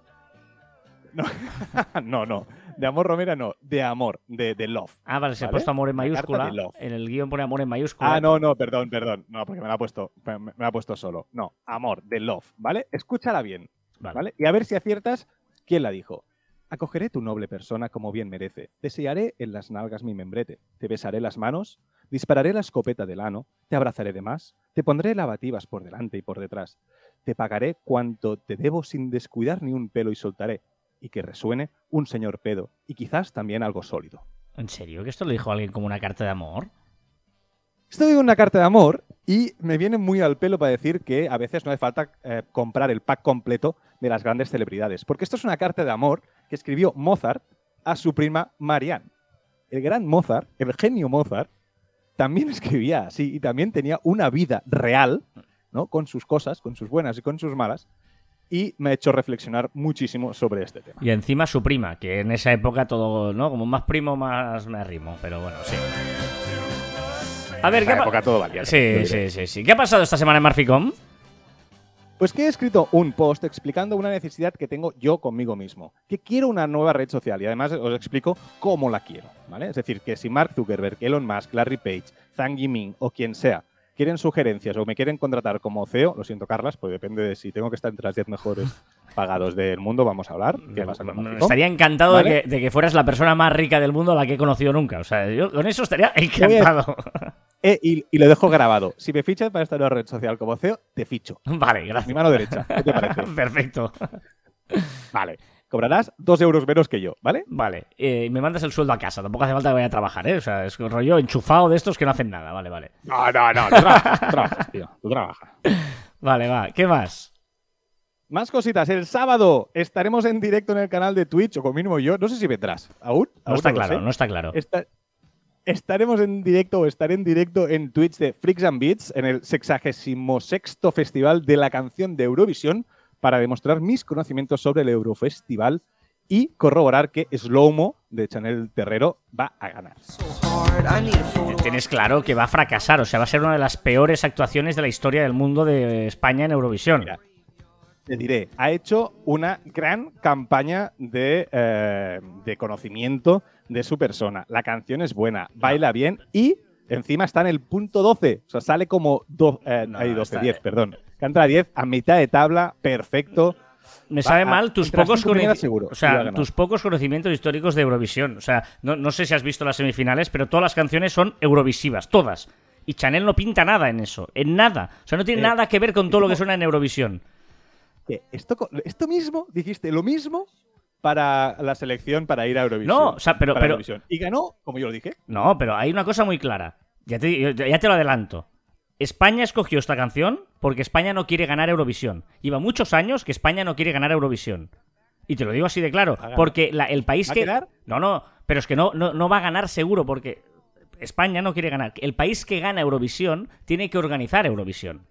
no, no. De amor Romera no. De amor. De, de love. Ah, vale, se ha ¿Vale? puesto amor en mayúscula. En el guion pone amor en mayúscula. Ah, no, no, perdón, perdón. No, porque me la ha puesto, me, me la ha puesto solo. No, amor, de love, ¿vale? Escúchala bien, Vale. ¿vale? Y a ver si aciertas quién la dijo. Acogeré tu noble persona como bien merece. Desearé en las nalgas mi membrete. Te besaré las manos. Dispararé la escopeta del ano. Te abrazaré de más. Te pondré lavativas por delante y por detrás. Te pagaré cuanto te debo sin descuidar ni un pelo y soltaré. Y que resuene un señor pedo. Y quizás también algo sólido. ¿En serio? ¿Que esto lo dijo alguien como una carta de amor? Esto es una carta de amor y me viene muy al pelo para decir que a veces no hace falta eh, comprar el pack completo de las grandes celebridades. Porque esto es una carta de amor que escribió Mozart a su prima Marianne. El gran Mozart, el genio Mozart, también escribía así y también tenía una vida real, ¿no? Con sus cosas, con sus buenas y con sus malas. Y me ha hecho reflexionar muchísimo sobre este tema. Y encima su prima, que en esa época todo, ¿no? Como más primo, más me arrimo. Pero bueno, sí. A ver, En ¿qué ha esa pa- época todo valía. Sí, sí, sí, sí. ¿Qué ha pasado esta semana en Marficom? Pues que he escrito un post explicando una necesidad que tengo yo conmigo mismo, que quiero una nueva red social y además os explico cómo la quiero, ¿vale? Es decir, que si Mark Zuckerberg, Elon Musk, Larry Page, Zhang Yiming o quien sea quieren sugerencias o me quieren contratar como CEO, lo siento Carlas, pues depende de si tengo que estar entre las 10 mejores pagados del mundo, vamos a hablar. Estaría encantado ¿Vale? de, que, de que fueras la persona más rica del mundo a la que he conocido nunca. O sea, yo con eso estaría encantado. Eh, y, y lo dejo grabado. Si me fichas para esta nueva red social como CEO, te ficho. vale, Mi gracias. mano derecha. ¿Qué te parece? Perfecto. Vale. Cobrarás dos euros menos que yo, ¿vale? Vale, eh, y me mandas el sueldo a casa. Tampoco hace falta que vaya a trabajar, ¿eh? O sea, es un rollo enchufado de estos que no hacen nada. Vale, vale. No, no, no. Tú trabajas, trabajas, tío. Tú trabajas. Vale, va. ¿Qué más? Más cositas. El sábado estaremos en directo en el canal de Twitch, o como mínimo yo. No sé si vendrás. ¿Aún? No Aún está claro, no está claro. Esta- Estaremos en directo o estaré en directo en Twitch de Freaks and Beats en el 66 Festival de la Canción de Eurovisión para demostrar mis conocimientos sobre el Eurofestival y corroborar que Slowmo de Chanel Terrero va a ganar. Tienes claro que va a fracasar. O sea, va a ser una de las peores actuaciones de la historia del mundo de España en Eurovisión. Mira, te diré, ha hecho una gran campaña de, eh, de conocimiento de su persona. La canción es buena, baila bien y encima está en el punto 12. O sea, sale como do- eh, No, ahí 12, está- 10, perdón. Canta a 10 a mitad de tabla, perfecto. Me sabe mal tus pocos seguro, o sea, tus pocos conocimientos históricos de Eurovisión. O sea, no, no sé si has visto las semifinales, pero todas las canciones son eurovisivas, todas. Y Chanel no pinta nada en eso, en nada. O sea, no tiene Eh, nada que ver con todo lo que suena en Eurovisión. Esto, esto mismo, dijiste lo mismo para la selección para ir a Eurovisión. No, o sea, pero- pero-. Y ganó, como yo lo dije. No, pero hay una cosa muy clara. Ya te, ya te lo adelanto. España escogió esta canción porque España no quiere ganar Eurovisión. Lleva muchos años que España no quiere ganar Eurovisión. Y te lo digo así de claro. Porque la- el país ¿Va a que. quedar? No, no, pero es que no, no, no va a ganar seguro porque España no quiere ganar. El país que gana Eurovisión tiene que organizar Eurovisión.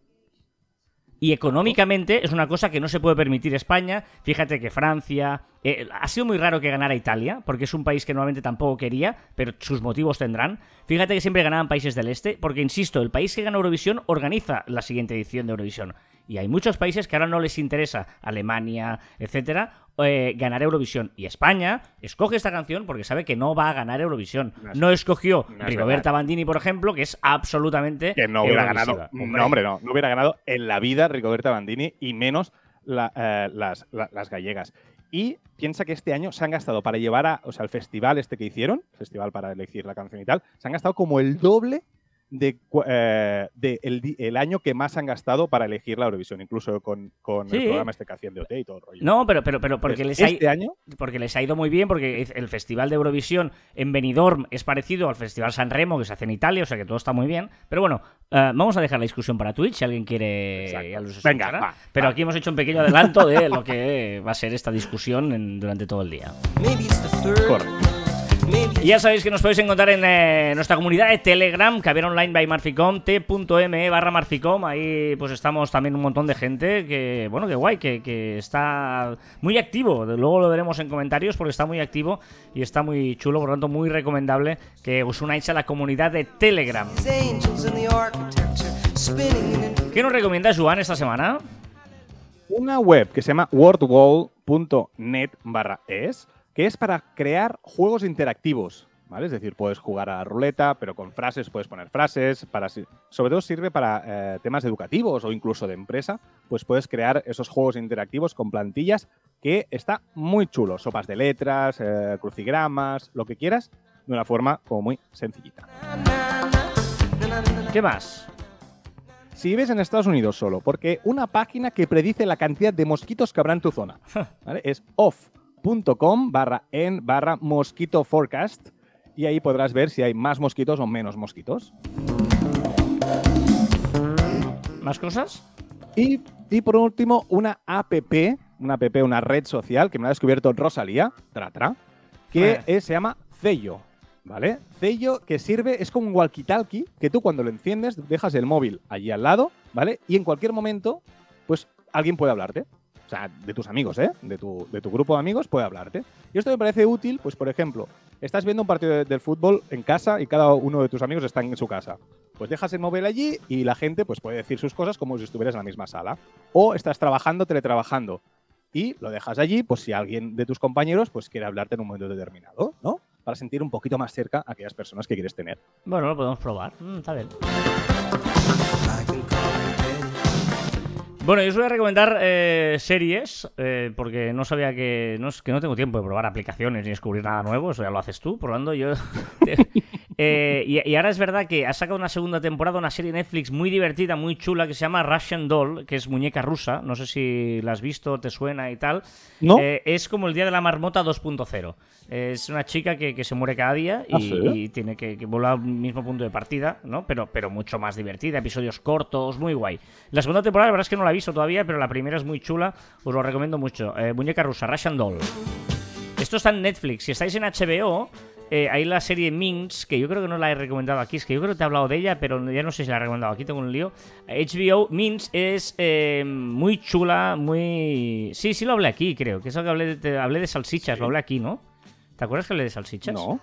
Y económicamente es una cosa que no se puede permitir España. Fíjate que Francia. eh, ha sido muy raro que ganara Italia, porque es un país que normalmente tampoco quería, pero sus motivos tendrán. Fíjate que siempre ganaban países del este, porque insisto, el país que gana Eurovisión organiza la siguiente edición de Eurovisión. Y hay muchos países que ahora no les interesa, Alemania, etcétera, eh, ganar Eurovisión. Y España escoge esta canción porque sabe que no va a ganar Eurovisión. No es- No escogió no es Rigoberta Bandini, por ejemplo, que es absolutamente. Que no hubiera ganado. No, hombre, no. No hubiera ganado en la vida Rigoberta Bandini y menos la- eh, las, la- las gallegas. Y piensa que este año se han gastado para llevar a, o sea, el festival este que hicieron, festival para elegir la canción y tal, se han gastado como el doble de, cu- eh, de el, el año que más han gastado para elegir la Eurovisión, incluso con, con Sí. el programa este que hacían de OT y todo el rollo. No, pero, pero, pero porque les, ha, este año porque les ha ido muy bien, porque el Festival de Eurovisión en Benidorm es parecido al Festival San Remo que se hace en Italia, o sea que todo está muy bien. Pero bueno, eh, vamos a dejar la discusión para Twitch, si alguien quiere... Ya los Venga, va, pero va. aquí hemos hecho un pequeño adelanto de lo que va a ser esta discusión en- durante todo el día. Maybe it's the third. Correcto. Y ya sabéis que nos podéis encontrar en eh, nuestra comunidad de Telegram, Caviar Online by Marficom, t.me barra Marficom. Ahí pues estamos también un montón de gente que, bueno, que guay, que, que está muy activo. Luego lo veremos en comentarios porque está muy activo y está muy chulo, por lo tanto muy recomendable que os unáis a la comunidad de Telegram. ¿Qué nos recomiendas, Juan, esta semana? una web que se llama wordwall.net barra es, que es para crear juegos interactivos. ¿Vale? Es decir, puedes jugar a la ruleta, pero con frases, puedes poner frases. Para, sobre todo sirve para eh, temas educativos o incluso de empresa. Pues puedes crear esos juegos interactivos con plantillas que está muy chulo. Sopas de letras, eh, crucigramas, lo que quieras, de una forma como muy sencillita. ¿Qué más? Si vives en Estados Unidos solo, porque una página que predice la cantidad de mosquitos que habrá en tu zona. ¿vale? Es barra en barra mosquito forecast y ahí podrás ver si hay más mosquitos o menos mosquitos. ¿Más cosas? Y, y por último, una app, una app, una red social que me ha descubierto Rosalía, tra, tra, que Eh. se llama Cello. ¿Vale? Cello que sirve, es como un walkie-talkie que tú cuando lo enciendes dejas el móvil allí al lado, ¿vale? Y en cualquier momento, pues alguien puede hablarte. O sea, de tus amigos, ¿eh? De tu, de tu grupo de amigos puede hablarte. Y esto me parece útil, pues por ejemplo, estás viendo un partido de, del fútbol en casa y cada uno de tus amigos está en su casa. Pues dejas el móvil allí y la gente pues puede decir sus cosas como si estuvieras en la misma sala. O estás trabajando, teletrabajando y lo dejas allí, pues si alguien de tus compañeros pues quiere hablarte en un momento determinado, ¿no? Para sentir un poquito más cerca a aquellas personas que quieres tener. Bueno, lo podemos probar. Mm, está bien. Bueno, yo os voy a recomendar eh, series, eh, porque no sabía que no, que no tengo tiempo de probar aplicaciones ni descubrir nada nuevo, eso ya lo haces tú, probando yo. Eh, y, y ahora es verdad que ha sacado una segunda temporada, una serie Netflix muy divertida, muy chula, que se llama Russian Doll, que es muñeca rusa, no sé si la has visto, te suena y tal. ¿No? Eh, es como el Día de la Marmota 2.0. Es una chica que, que se muere cada día y, ¿Ah, sí? y tiene que, que volver al mismo punto de partida, ¿no? Pero, pero mucho más divertida, episodios cortos, muy guay. La segunda temporada, la verdad es que no la he visto todavía, pero la primera es muy chula, os lo recomiendo mucho. Eh, muñeca rusa, Russian Doll. Esto está en Netflix. Si estáis en HBO, eh, hay la serie Minx, que yo creo que no la he recomendado aquí. Es que yo creo que te he hablado de ella, pero ya no sé si la he recomendado aquí. Tengo un lío. HBO Minx es eh, muy chula, muy. Sí, sí lo hablé aquí, creo. Que eso que hablé de, te- hablé de salsichas, lo hablé aquí, ¿no? ¿Te acuerdas que hablé de salsichas? ¿No?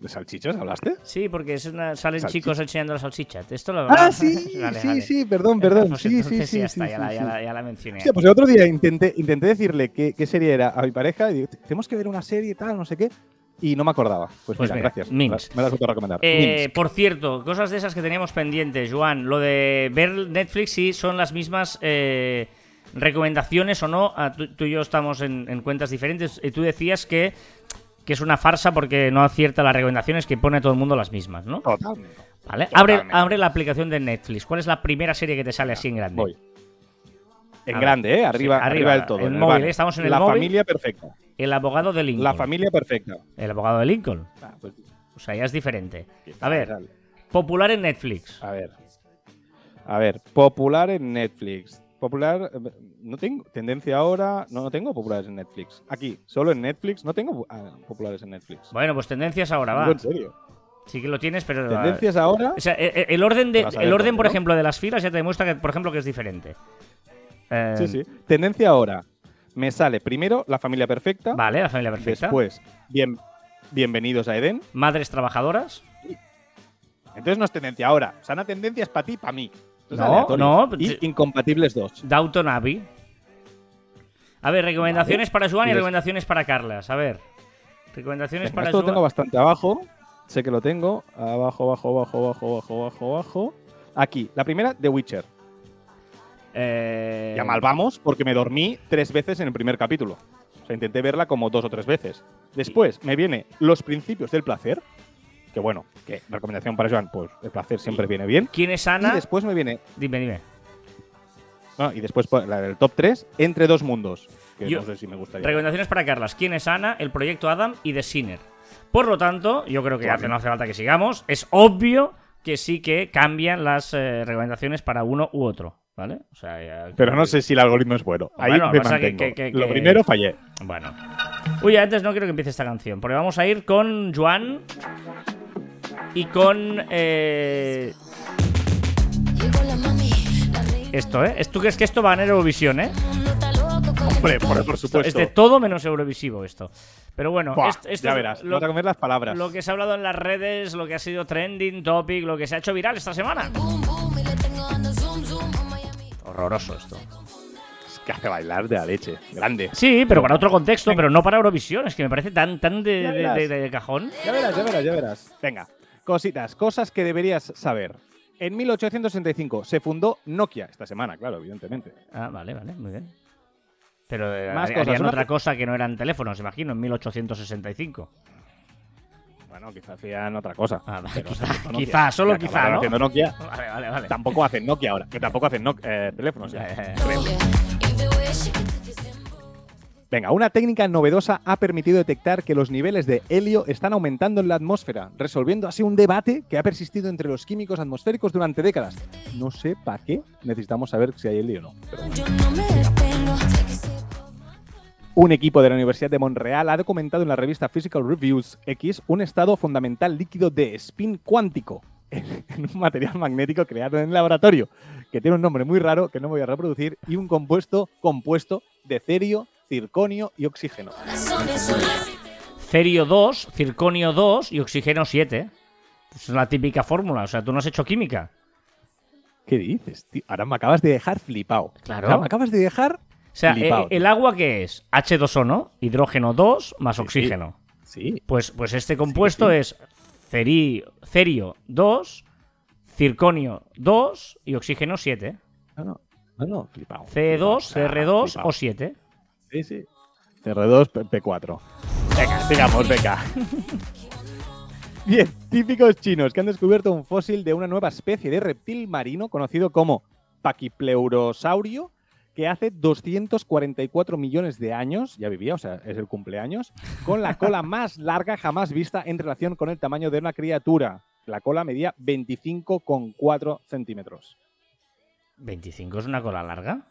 ¿De salchichas hablaste? Sí, porque es una- salen Salchicha. chicos enseñando la salchicha. Esto lo Ah, sí, Vale, sí, vale. sí, perdón, perdón. Pues sí, sí, entonces sí, ya sí, está, sí, ya, la, sí. ya la- ya la mencioné. Hostia, pues el otro día intenté, intenté decirle qué, qué serie era a mi pareja y digo, tenemos que ver una serie y tal, no sé qué, y no me acordaba. Pues, Pues mira, mira, gracias. Minx. Me las voy a recomendar. Eh, por cierto, cosas de esas que teníamos pendientes, Joan. Lo de ver Netflix, sí, son las mismas eh, recomendaciones o no. Ah, tú, tú y yo estamos en, en cuentas diferentes. Y tú decías que que es una farsa porque no acierta las recomendaciones que pone todo el mundo las mismas, ¿no? Totalmente. Vale. Abre, Totalmente. abre la aplicación de Netflix. ¿Cuál es la primera serie que te sale así en grande? Voy. En ver. grande, ¿eh? Arriba, Sí, arriba, arriba, del todo. el móvil. ¿eh? Estamos en el La móvil. familia perfecta. El abogado de Lincoln. La familia perfecta. El abogado de Lincoln. Ah, pues, O sea, ya es diferente. A ver, popular en Netflix. A ver. A ver, popular en Netflix. Popular. eh, No tengo. Tendencia ahora. No, no tengo populares en Netflix. Aquí, solo en Netflix. No tengo ah, populares en Netflix. Bueno, pues tendencias ahora, va. en serio. Sí que lo tienes, pero... Tendencias ahora. O sea, eh, eh, el orden, de, el orden por ¿no? ejemplo, de las filas ya te demuestra que, por ejemplo, que es diferente. Eh, Sí, sí. Tendencia ahora. Me sale primero la familia perfecta. Vale, la familia perfecta. Después, bien, bienvenidos a Eden. Madres trabajadoras. Entonces no es tendencia ahora. O sea, una tendencia es para ti, para mí. No, no, Y incompatibles dos. Downton Abbey. A ver, recomendaciones para Joan y recomendaciones para Carlas. A ver. Recomendaciones Venga, para esto lo tengo bastante abajo. Sé que lo tengo. Abajo, abajo, abajo, abajo, abajo, abajo, abajo. Aquí, la primera, The Witcher. Eh, Ya mal vamos porque me dormí tres veces en el primer capítulo. O sea, intenté verla como dos o tres veces. Después me viene Los Principios del Placer. Que bueno, que recomendación para Joan, pues el placer siempre viene bien. ¿Quién es Y Ana? después me viene. Dime, dime. no, y después la del top 3, Entre dos mundos. Que Yo- no sé si me gustaría. Recomendaciones para Carlas. ¿Quién es Ana? El proyecto Adam y The Sinner. Por lo tanto, yo creo que hace, no hace falta que sigamos. Es obvio que sí que cambian las eh, recomendaciones para uno u otro. ¿Vale? O sea, ya- Pero no sé si el algoritmo es bueno. Ahí Bueno, me que- mantengo. que- que- Lo primero fallé. Bueno. Uy, antes no quiero que empiece esta canción, porque vamos a ir con Juan y con... eh, esto, ¿eh? ¿Tú crees que esto va a ganar Eurovisión, eh? Hombre, por, por Esto supuesto. es de todo menos Eurovisivo esto. Pero bueno, Buah, esto, esto ya verás. Lo, Vas a comer las palabras. lo que se ha hablado en las redes, lo que ha sido trending, topic, lo que se ha hecho viral esta semana. Horroroso esto. Es que hace bailar de la leche. Grande. Sí, pero para otro contexto, pero no para Eurovisión. Es que me parece tan, tan de, Ya de- verás. de- de cajón. Ya verás, ya verás, ya verás. Venga, cositas, cosas que deberías saber. En 1865 se fundó Nokia, esta semana, claro, evidentemente. Ah, vale, vale, muy bien. Pero eh, Más cosas, harían una- otra cosa que no eran teléfonos, imagino, en 1865. Bueno, quizás hacían otra cosa. Ah, vale, pero quizá, solo Ya quizá, acabaron ¿no? haciendo Nokia. Vale, vale, vale. Tampoco hacen Nokia ahora, que tampoco hacen Nok- eh, teléfonos. ya. Venga, una técnica novedosa ha permitido detectar que los niveles de helio están aumentando en la atmósfera, resolviendo así un debate que ha persistido entre los químicos atmosféricos durante décadas. No sé para qué necesitamos saber si hay helio o no. pero. Un equipo de la Universidad de Montreal ha documentado en la revista Physical Reviews X un estado fundamental líquido de spin cuántico en en un material magnético creado en el laboratorio, que tiene un nombre muy raro que no voy a reproducir, y un compuesto compuesto de cerio, circonio y oxígeno. Cerio 2, circonio 2 y oxígeno 7. Es la típica fórmula, o sea, tú no has hecho química. ¿Qué dices, tío? Ahora me acabas de dejar flipado. Claro. O sea, me acabas de dejar O sea, eh, el agua que es H2O, Hidrógeno 2 más Sí, sí. oxígeno. Sí, Pues, pues este compuesto sí. es ceri- cerio 2, circonio 2 y oxígeno 7. no, no, no, no, flipado. C2, CR2 flipao. o 7. Sí, sí. CR2, P- P4. Venga, sigamos, venga. Bien, típicos chinos que han descubierto un fósil de una nueva especie de reptil marino conocido como Pachypleurosaurio, que hace 244 millones de años, ya vivía, o sea, es el cumpleaños, con la cola más larga jamás vista en relación con el tamaño de una criatura. La cola medía 25,4 centímetros. 25 es una cola larga.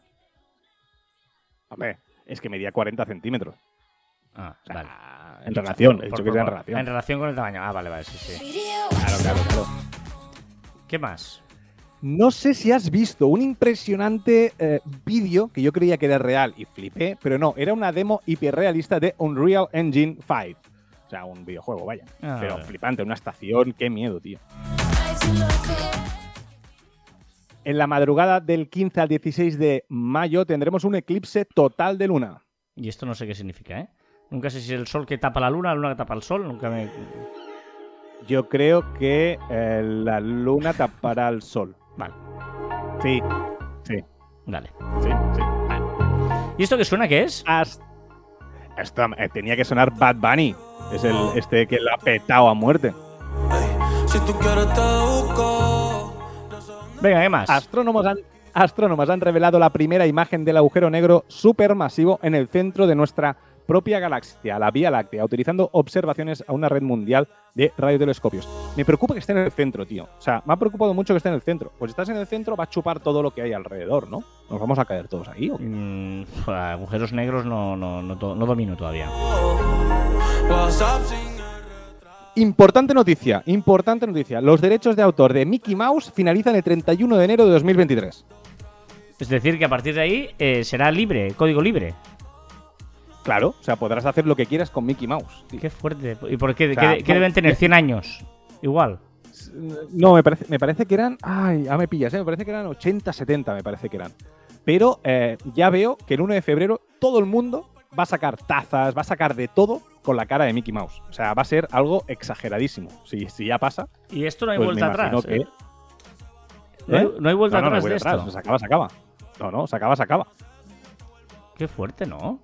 Hombre, es que medía 40 centímetros. Ah, O sea, vale. En relación, he Por- dicho que por- sea en relación. En relación con el tamaño. Ah, vale, vale, sí, sí. Claro, claro, claro. ¿Qué más? No sé si has visto un impresionante eh, vídeo que yo creía que era real y flipé, pero no, era una demo hiperrealista de Unreal Engine 5. O sea, un videojuego, vaya. Ah, pero vale. flipante, una estación, qué miedo, tío. En la madrugada del 15 al 16 de mayo tendremos un eclipse total de luna. Y esto no sé qué significa, ¿eh? Nunca sé si es el sol que tapa la luna, la luna que tapa el sol. Nunca me. Yo creo que eh, la luna tapará el sol. Vale, Sí, sí, vale. sí, sí. Vale. ¿Y esto qué suena qué es? Hasta- eh, tenía que sonar Bad Bunny. Es el este que la ha petado a muerte. Venga, ¿qué más? Astrónomos han, astrónomos han revelado la primera imagen del agujero negro supermasivo en el centro de nuestra propia galaxia, la Vía Láctea, utilizando observaciones a una red mundial de radiotelescopios. Me preocupa que esté en el centro, tío. O sea, me ha preocupado mucho que esté en el centro. Pues si estás en el centro, va a chupar todo lo que hay alrededor, ¿no? ¿Nos vamos a caer todos ahí o qué? Mm, agujeros negros no, no, no, no domino todavía. Importante noticia, importante noticia. Los derechos de autor de Mickey Mouse finalizan el 31 de enero de 2023. Es decir, que a partir de ahí eh, será libre, código libre. Claro, o sea, podrás hacer lo que quieras con Mickey Mouse. tío. Qué fuerte. ¿Y por qué? O sea, ¿Qué, qué no- deben tener? ¿100 años? Igual. No, me parece, me parece que eran. Ay, ya me pillas, ¿eh? me parece que eran 80, 70, me parece que eran. Pero eh, ya veo que el 1 de febrero todo el mundo va a sacar tazas, va a sacar de todo con la cara de Mickey Mouse. O sea, va a ser algo exageradísimo. Si, si ya pasa. Y esto no hay pues vuelta atrás. ¿eh? que- No, hay, ¿Eh? no hay vuelta No, no, no atrás de esto. atrás, Se acaba, se acaba. No, no, se acaba, se acaba. Qué fuerte, ¿no?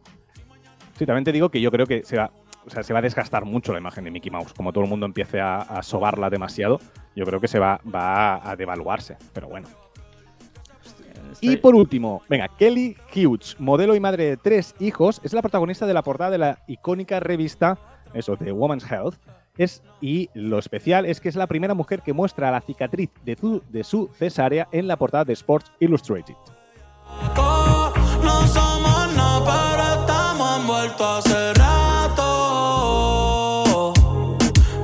Sí, también te digo que yo creo que se va, o sea, se va a desgastar mucho la imagen de Mickey Mouse. Como todo el mundo empiece a, a sobarla demasiado, yo creo que se va, va a devaluarse. Pero bueno. Y por último, venga, Kelly Hughes, modelo y madre de tres hijos, es la protagonista de la portada de la icónica revista, eso, de Woman's Health. Es, y lo especial es que es la primera mujer que muestra la cicatriz de su, de su cesárea en la portada de Sports Illustrated. Estamos envueltos hace rato.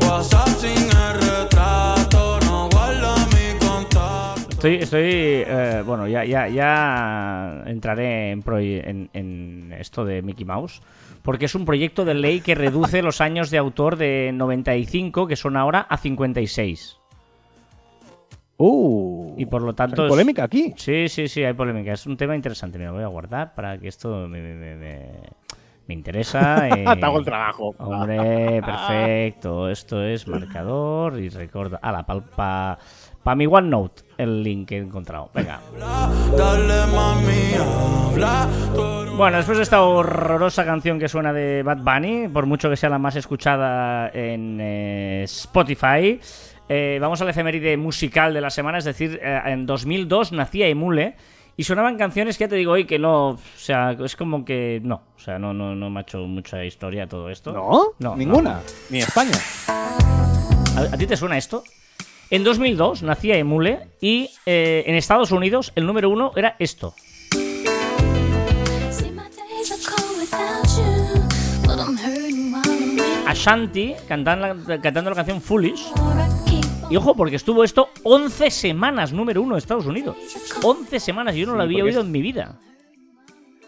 WhatsApp sin el retrato, no guarda mi contacto. Estoy, estoy eh, bueno, ya, ya, ya entraré en, en- en esto de Mickey Mouse, porque es un proyecto de ley que reduce los años de autor de 95, que son ahora, a 56. ¡Uh! Y por lo tanto... hay es- polémica aquí. Sí, sí, sí, hay polémica. Es un tema interesante. Me lo voy a guardar para que esto me, me- me- me- interesa. eh, Te hago el trabajo. Hombre, perfecto. Esto es marcador y recuerda. Ah, para pa, pa mi OneNote, el link que he encontrado. Venga. Bueno, después de esta horrorosa canción que suena de Bad Bunny, por mucho que sea la más escuchada en eh, Spotify, eh, vamos al efeméride musical de la semana, es decir, eh, en 2002 nacía Emule y sonaban canciones que ya te digo hoy que no, o sea, es como que no, o sea, no, no, no me ha hecho mucha historia todo esto. ¿No? No, Ninguna. Ni España. ¿A, a ti te suena esto? En 2002 nacía Emule y eh, en Estados Unidos el número uno era esto. Ashanti cantando la, cantando la canción Foolish. Y ojo, porque estuvo esto 11 semanas número uno en Estados Unidos. 11 semanas, yo no Sí, lo había oído es- en mi vida.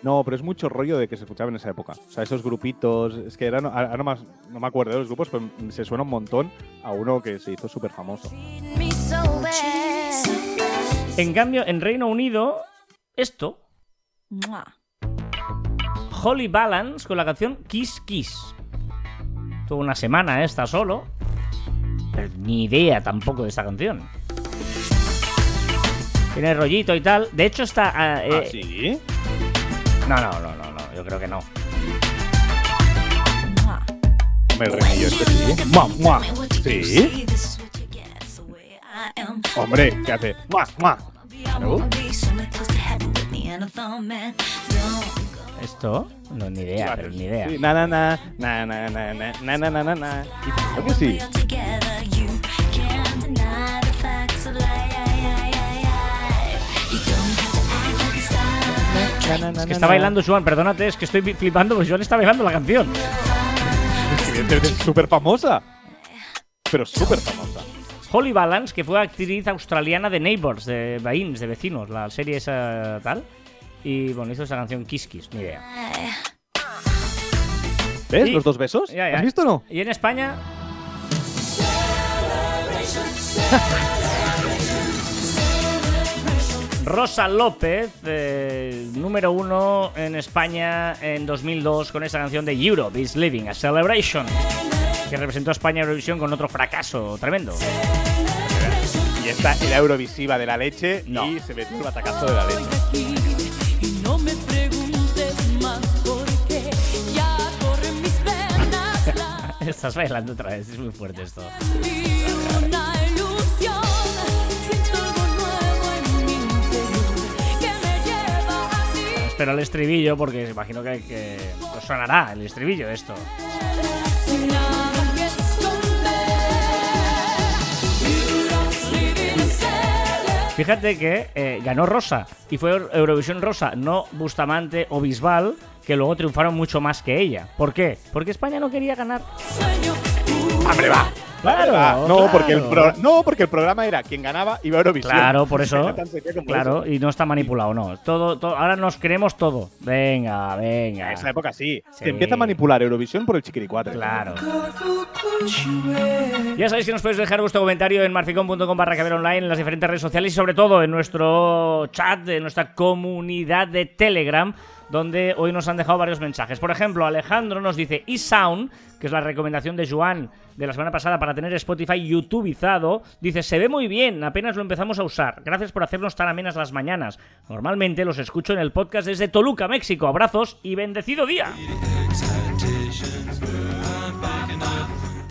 No, pero es mucho rollo de que se escuchaba en esa época. O sea, esos grupitos. Es que eran, ahora no, más- no me acuerdo de los grupos, pero se suena un montón a uno que se hizo súper famoso. En cambio, en Reino Unido, esto. Holly Balance con la canción Kiss Kiss. Tuvo una semana esta solo. Pero ni idea tampoco de esta canción. Tiene rollito y tal. De hecho, está. ah, eh, ¿Ah, sí? No, no, no, no, no. Yo creo que no. Este sí. ¡Mua, mua! Sí. Hombre, ¿qué hace? ¡Mua, mua! I ¿Esto? No, ni idea, pero ni idea. Sí, na, na, na, na, na, na, na, na, na, na, creo que sí. Es que está bailando Joan, perdónate, es que estoy flipando, pues Joan está bailando la canción. Es súper famosa. Pero súper famosa. Holly Balance, que fue actriz australiana de Neighbors, de Bains, de vecinos, la serie esa tal. Y bueno, hizo esa canción Kiss Kiss, ni idea. ¿Ves Y- los dos besos? Ya, ya. ¿Has visto o no? Y en España. Rosa López, eh, número uno en España en 2002 con esa canción de Europe is Living a Celebration, que representó a España en Eurovisión con otro fracaso tremendo. Y esta era Eurovisiva de la leche No. y se metió el batacazo de la leche. Estás bailando otra vez, es muy fuerte esto. Espero el estribillo porque imagino que, os sonará el estribillo esto. Fíjate que eh, ganó Rosa y fue Eurovisión Rosa, no Bustamante o Bisbal, que luego triunfaron mucho más que ella. ¿Por qué? Porque España no quería ganar. ¡Hombre, va! Claro, Va. No, claro. porque el pro- no, porque el programa era quien ganaba iba a Eurovisión. Claro, por eso. Claro, eso. y no está manipulado, no. Todo, todo, ahora nos creemos todo. Venga, En venga. esa época sí. Sí. Se empieza a manipular Eurovisión por el chiquiricuatre. Claro. Ya sabéis que nos podéis dejar vuestro comentario en marficon.com barra caber online en las diferentes redes sociales y sobre todo en nuestro chat, en nuestra comunidad de Telegram, donde hoy nos han dejado varios mensajes. Por ejemplo, Alejandro nos dice eSound, que es la recomendación de Joan de la semana pasada para tener Spotify YouTubeizado, dice, se ve muy bien, apenas lo empezamos a usar. Gracias por hacernos tan amenas las mañanas. Normalmente los escucho en el podcast desde Toluca, México. Abrazos y bendecido día.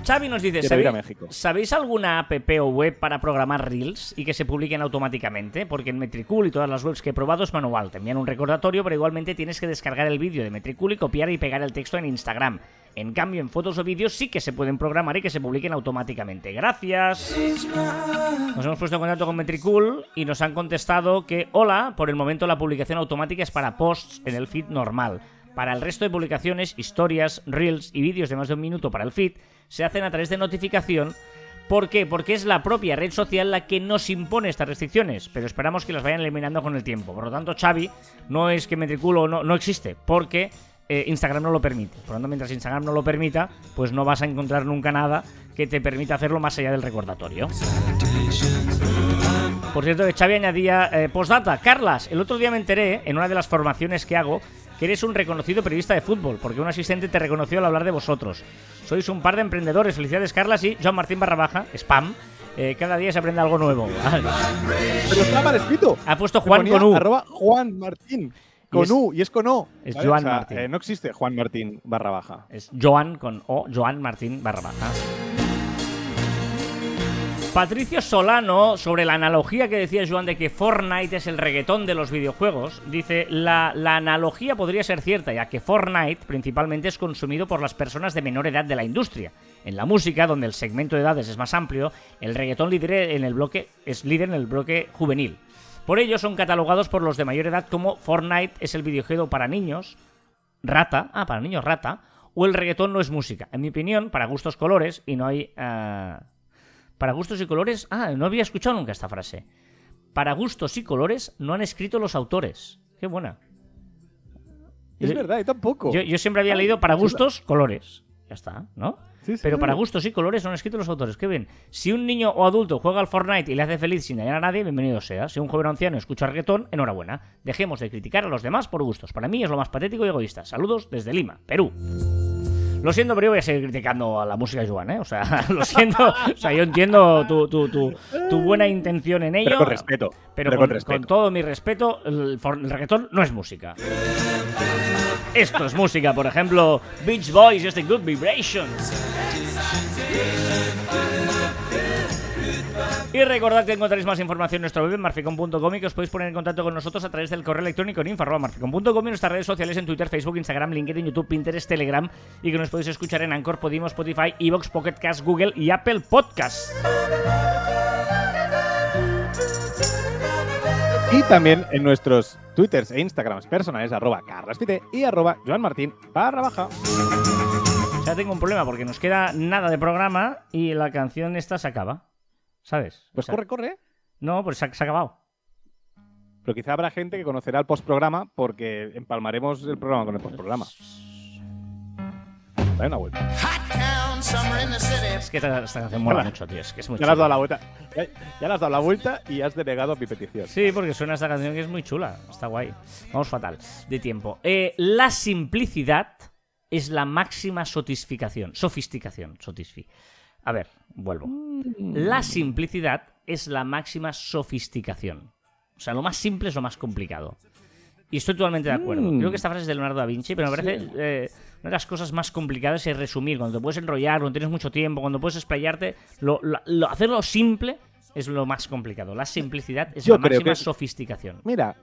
Xavi nos dice, ¿sabéis, México. ¿sabéis alguna app o web para programar reels y que se publiquen automáticamente? Porque en Metricool y todas las webs que he probado es manual. Te envían un recordatorio, pero igualmente tienes que descargar el vídeo de Metricool y copiar y pegar el texto en Instagram. En cambio, en fotos o vídeos sí que se pueden programar y que se publiquen automáticamente. Gracias. Nos hemos puesto en contacto con Metricool y nos han contestado que, hola, por el momento la publicación automática es para posts en el feed normal. Para el resto de publicaciones, historias, reels y vídeos de más de un minuto para el feed, se hacen a través de notificación. ¿Por qué? Porque es la propia red social la que nos impone estas restricciones, pero esperamos que las vayan eliminando con el tiempo. Por lo tanto, Xavi, no es que Metricool no, no existe, porque eh, Instagram no lo permite. Por lo tanto, mientras Instagram no lo permita, pues no vas a encontrar nunca nada que te permita hacerlo más allá del recordatorio. Por cierto, que Xavi añadía eh, postdata. Carlas, el otro día me enteré, en una de las formaciones que hago, que eres un reconocido periodista de fútbol, porque un asistente te reconoció al hablar de vosotros. Sois un par de emprendedores. Felicidades, Carlas y Joan Martín barra baja, spam. Eh, cada día se aprende algo nuevo. Pero está mal escrito. ha puesto Juan con U. Arroba Juan Martín. Con es- U, y es con O. es ¿vale? Joan O sea, Martín. eh, no existe Juan Martín barra baja. Es Joan con O, Joan Martín barra baja. Patricio Solano, sobre la analogía que decía Joan de que Fortnite es el reggaetón de los videojuegos, dice, la, la analogía podría ser cierta, ya que Fortnite principalmente es consumido por las personas de menor edad de la industria. En la música, donde el segmento de edades es más amplio, el reggaetón líder en el bloque, es líder en el bloque juvenil. Por ello son catalogados por los de mayor edad como Fortnite es el videojuego para niños, rata, ah, para niños rata, o el reggaetón no es música. En mi opinión, para gustos colores, y no hay... ah, para gustos y colores... Ah, no había escuchado nunca esta frase. Para gustos y colores no han escrito los autores. Qué buena. Es Yo- verdad, yo tampoco. Yo, yo siempre había leído para gustos, colores. Ya está, ¿no? Sí, sí, Pero sí. para gustos y colores no han escrito los autores. Qué bien. Si un niño o adulto juega al Fortnite y le hace feliz sin dañar a nadie, bienvenido sea. Si un joven anciano escucha reggaetón, enhorabuena. Dejemos de criticar a los demás por gustos. Para mí es lo más patético y egoísta. Saludos desde Lima, Perú. Lo siento, pero yo voy a seguir criticando a la música de Joan, ¿eh? O sea, lo siento. O sea, yo entiendo tu, tu, tu, tu buena intención en ello. Pero con respeto. Pero, Pero con, con respeto. con todo mi respeto, el, el reggaetón no es música. Esto es música, por ejemplo, Beach Boys y este Good Vibrations. Y recordad que encontraréis más información en nuestro web en marficon.com y que os podéis poner en contacto con nosotros a través del correo electrónico en info.marficon.com y nuestras redes sociales en Twitter, Facebook, Instagram, LinkedIn, YouTube, Pinterest, Telegram y que nos podéis escuchar en Anchor, Podimo, Spotify, Evox, Pocket Cast, Google y Apple Podcast. Y también en nuestros Twitters e Instagrams personales, arroba carlaspite y arroba joanmartin barra baja. Ya tengo un problema porque nos queda nada de programa y la canción esta se acaba. ¿Sabes? Pues O sea, corre, corre. No, pues se ha, se ha acabado. Pero quizá habrá gente que conocerá el postprograma porque empalmaremos el programa con el postprograma. Dale una vuelta. Es que esta, esta canción mola mucho, tío. Es que es muy Ya le has chula. dado la vuelta. Ya, ya le has dado la vuelta y has denegado mi petición. Sí, porque suena esta canción que es muy chula. Está guay. Vamos fatal de tiempo. Eh, la simplicidad es la máxima sofisticación. Sofisticación. Sotisfi. A ver, vuelvo. La simplicidad es la máxima sofisticación. O sea, lo más simple es lo más complicado. Y estoy totalmente de acuerdo. Mm. Creo que esta frase es de Leonardo da Vinci, pero me parece eh, una de las cosas más complicadas es resumir. Cuando te puedes enrollar, cuando tienes mucho tiempo, cuando puedes explayarte, lo, lo- lo- hacerlo simple es lo más complicado. La simplicidad es Yo la máxima es- sofisticación. Mira,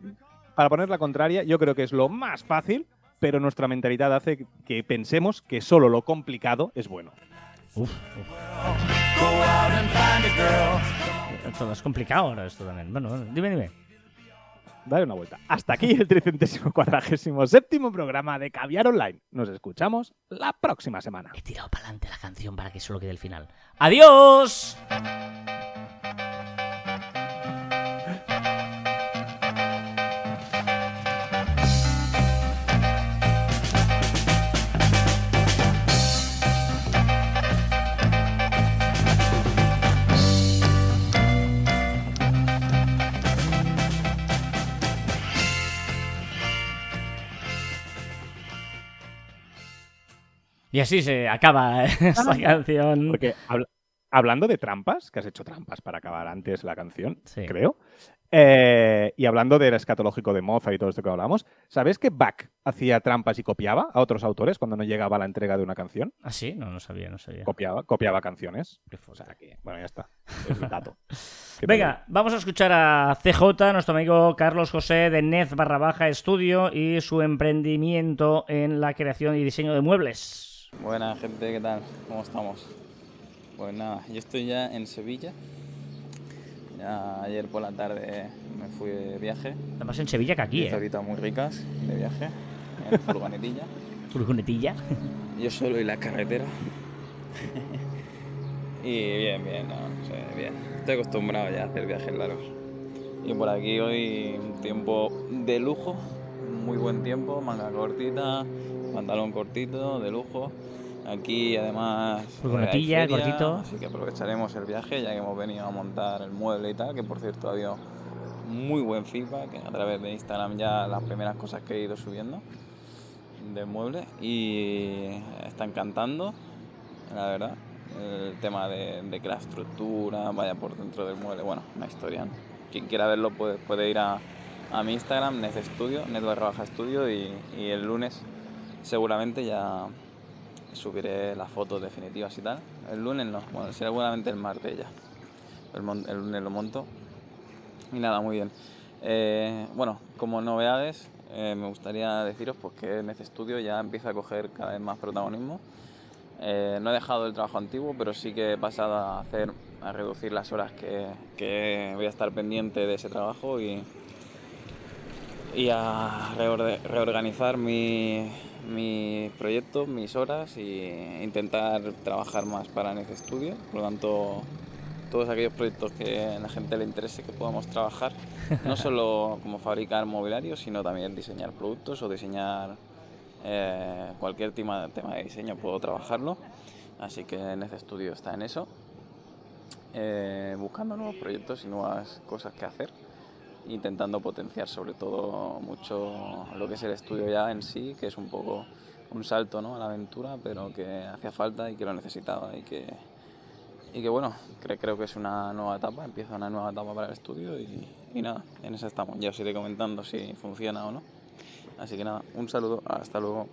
para poner la contraria, yo creo que es lo más fácil, pero nuestra mentalidad hace que pensemos que solo lo complicado es bueno. Uf, Todo es complicado ahora esto también. Bueno, bueno, dime, dime. Dale una vuelta. Hasta aquí el 347 programa de Caviar Online. Nos escuchamos la próxima semana. He tirado para adelante la canción para que solo quede el final. ¡Adiós! Y así se acaba esta canción. Porque habla- hablando de trampas, que has hecho trampas para acabar antes la canción, Sí. creo. eh, y hablando del escatológico de Mozart y todo esto que hablamos, ¿sabes que Bach hacía trampas y copiaba a otros autores cuando no llegaba la entrega de una canción? ¿Ah, sí? No, no sabía, no sabía. Copiaba, copiaba canciones. Qué O sea que, bueno, ya está. Es mi dato. ¿Qué te Venga, vamos a escuchar a CJ, nuestro amigo Carlos José de Nez barra baja estudio y su emprendimiento en la creación y diseño de muebles. Buena gente, ¿qué tal? ¿Cómo estamos? Pues nada, yo estoy ya en Sevilla. Ya ayer por la tarde me fui de viaje. Está más en Sevilla que aquí, ¿eh? horitas muy ricas de viaje en furgonetilla. Furgonetilla. Yo solo y la carretera. y bien, bien, no, bien. Estoy acostumbrado ya a hacer viajes largos. Y por aquí hoy un tiempo de lujo, muy buen tiempo, manga cortita, pantalón cortito, de lujo. Aquí además... eh, Furgonetilla, cortito. Así que aprovecharemos el viaje ya que hemos venido a montar el mueble y tal, que por cierto ha habido muy buen feedback a través de Instagram ya las primeras cosas que he ido subiendo del mueble y está encantando, la verdad. El tema de, de que la estructura vaya por dentro del mueble, bueno, una historia. ¿no? Quien quiera verlo puede, puede ir a, a mi Instagram, Net Studio, Net barra baja estudio y, y el lunes seguramente ya subiré las fotos definitivas y tal. El lunes no, bueno, seguramente el martes ya. El, lunes lo monto. Y nada, muy bien. Eh, bueno, como novedades, eh, me gustaría deciros pues, que Nece Studio ya empieza a coger cada vez más protagonismo. Eh, no he dejado el trabajo antiguo, pero sí que he pasado a hacer, a reducir las horas que, que voy a estar pendiente de ese trabajo y, y a reorganizar mi, mis proyectos, mis horas y intentar trabajar más para Nece Studio. Por lo tanto, todos aquellos proyectos que a la gente le interese que podamos trabajar, no solo como fabricar mobiliario, sino también diseñar productos o diseñar eh, cualquier tema, tema de diseño, puedo trabajarlo. Así que Nece Studio está en eso, eh, buscando nuevos proyectos y nuevas cosas que hacer, intentando potenciar sobre todo mucho lo que es el estudio ya en sí, que es un poco un salto ¿no? a la aventura, pero que hacía falta y que lo necesitaba y que, y que bueno, cre- creo que es una nueva etapa, empieza una nueva etapa para el estudio y, y nada, en eso estamos. Ya os iré comentando si funciona o no. Así que nada, un saludo, hasta luego.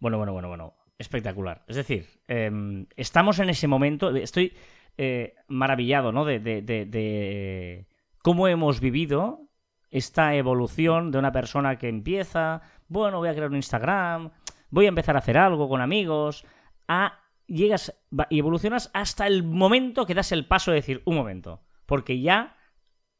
Bueno, bueno, bueno, bueno. Espectacular. Es decir, em, estamos en ese momento. Estoy eh, maravillado, ¿no? De, de- de- de cómo hemos vivido esta evolución de una persona que empieza, bueno, voy a crear un Instagram, voy a empezar a hacer algo con amigos, a llegas y evolucionas hasta el momento que das el paso de decir, un momento, porque ya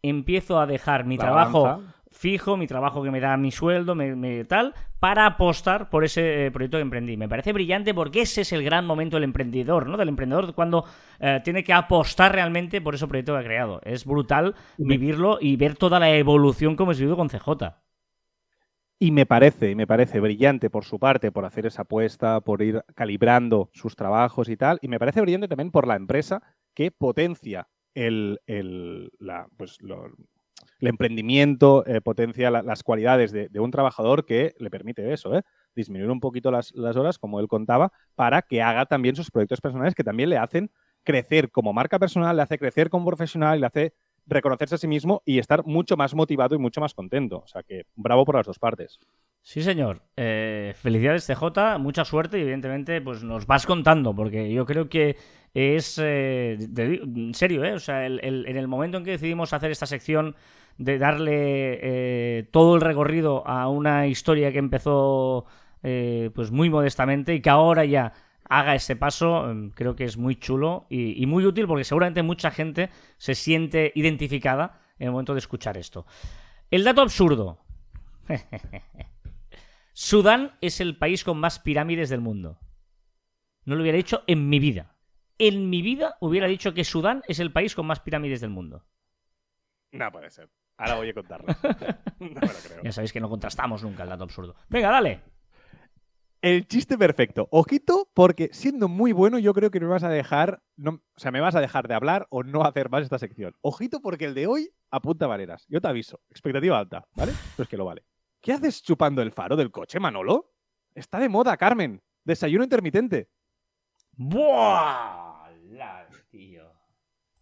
empiezo a dejar mi La trabajo. Fijo, mi trabajo que me da mi sueldo, me, me tal, para apostar por ese eh, proyecto que emprendí. Me parece brillante porque ese es el gran momento del emprendedor, ¿no? Del emprendedor cuando eh, tiene que apostar realmente por ese proyecto que ha creado. Es brutal vivirlo y ver toda la evolución como hemos vivido con CJ. Y me parece, y me parece brillante por su parte, por hacer esa apuesta, por ir calibrando sus trabajos y tal. Y me parece brillante también por la empresa que potencia el, el, la, pues, lo- el emprendimiento, eh, potencia la- las cualidades de, un trabajador que le permite eso, ¿eh? disminuir un poquito las, horas, como él contaba, para que haga también sus proyectos personales que también le hacen crecer como marca personal, le hace crecer como profesional le hace reconocerse a sí mismo y estar mucho más motivado y mucho más contento. O sea que bravo por las dos partes. Sí, señor. Eh, felicidades, CJ. Mucha suerte y, evidentemente, pues nos vas contando, porque yo creo que es. eh, en serio, ¿eh? O sea, en el momento en que decidimos hacer esta sección de darle eh, todo el recorrido a una historia que empezó eh, pues muy modestamente y que ahora ya haga ese paso, em, creo que es muy chulo y, y muy útil porque seguramente mucha gente se siente identificada en el momento de escuchar esto. El dato absurdo. Sudán es el país con más pirámides del mundo. No lo hubiera dicho en mi vida. En mi vida hubiera dicho que Sudán es el país con más pirámides del mundo. No puede ser. Ahora voy a contarlo. no me lo creo. Ya sabéis que no contrastamos nunca el dato absurdo. Venga, dale. El chiste perfecto. Ojito, porque siendo muy bueno, yo creo que me vas a dejar. No, o sea, me vas a dejar de hablar o no hacer más esta sección. Ojito, porque el de hoy apunta maneras. Yo te aviso. Expectativa alta, ¿vale? Pues que lo vale. ¿Qué haces chupando el faro del coche, Manolo? Está de moda, Carmen. Desayuno intermitente. ¡Buah!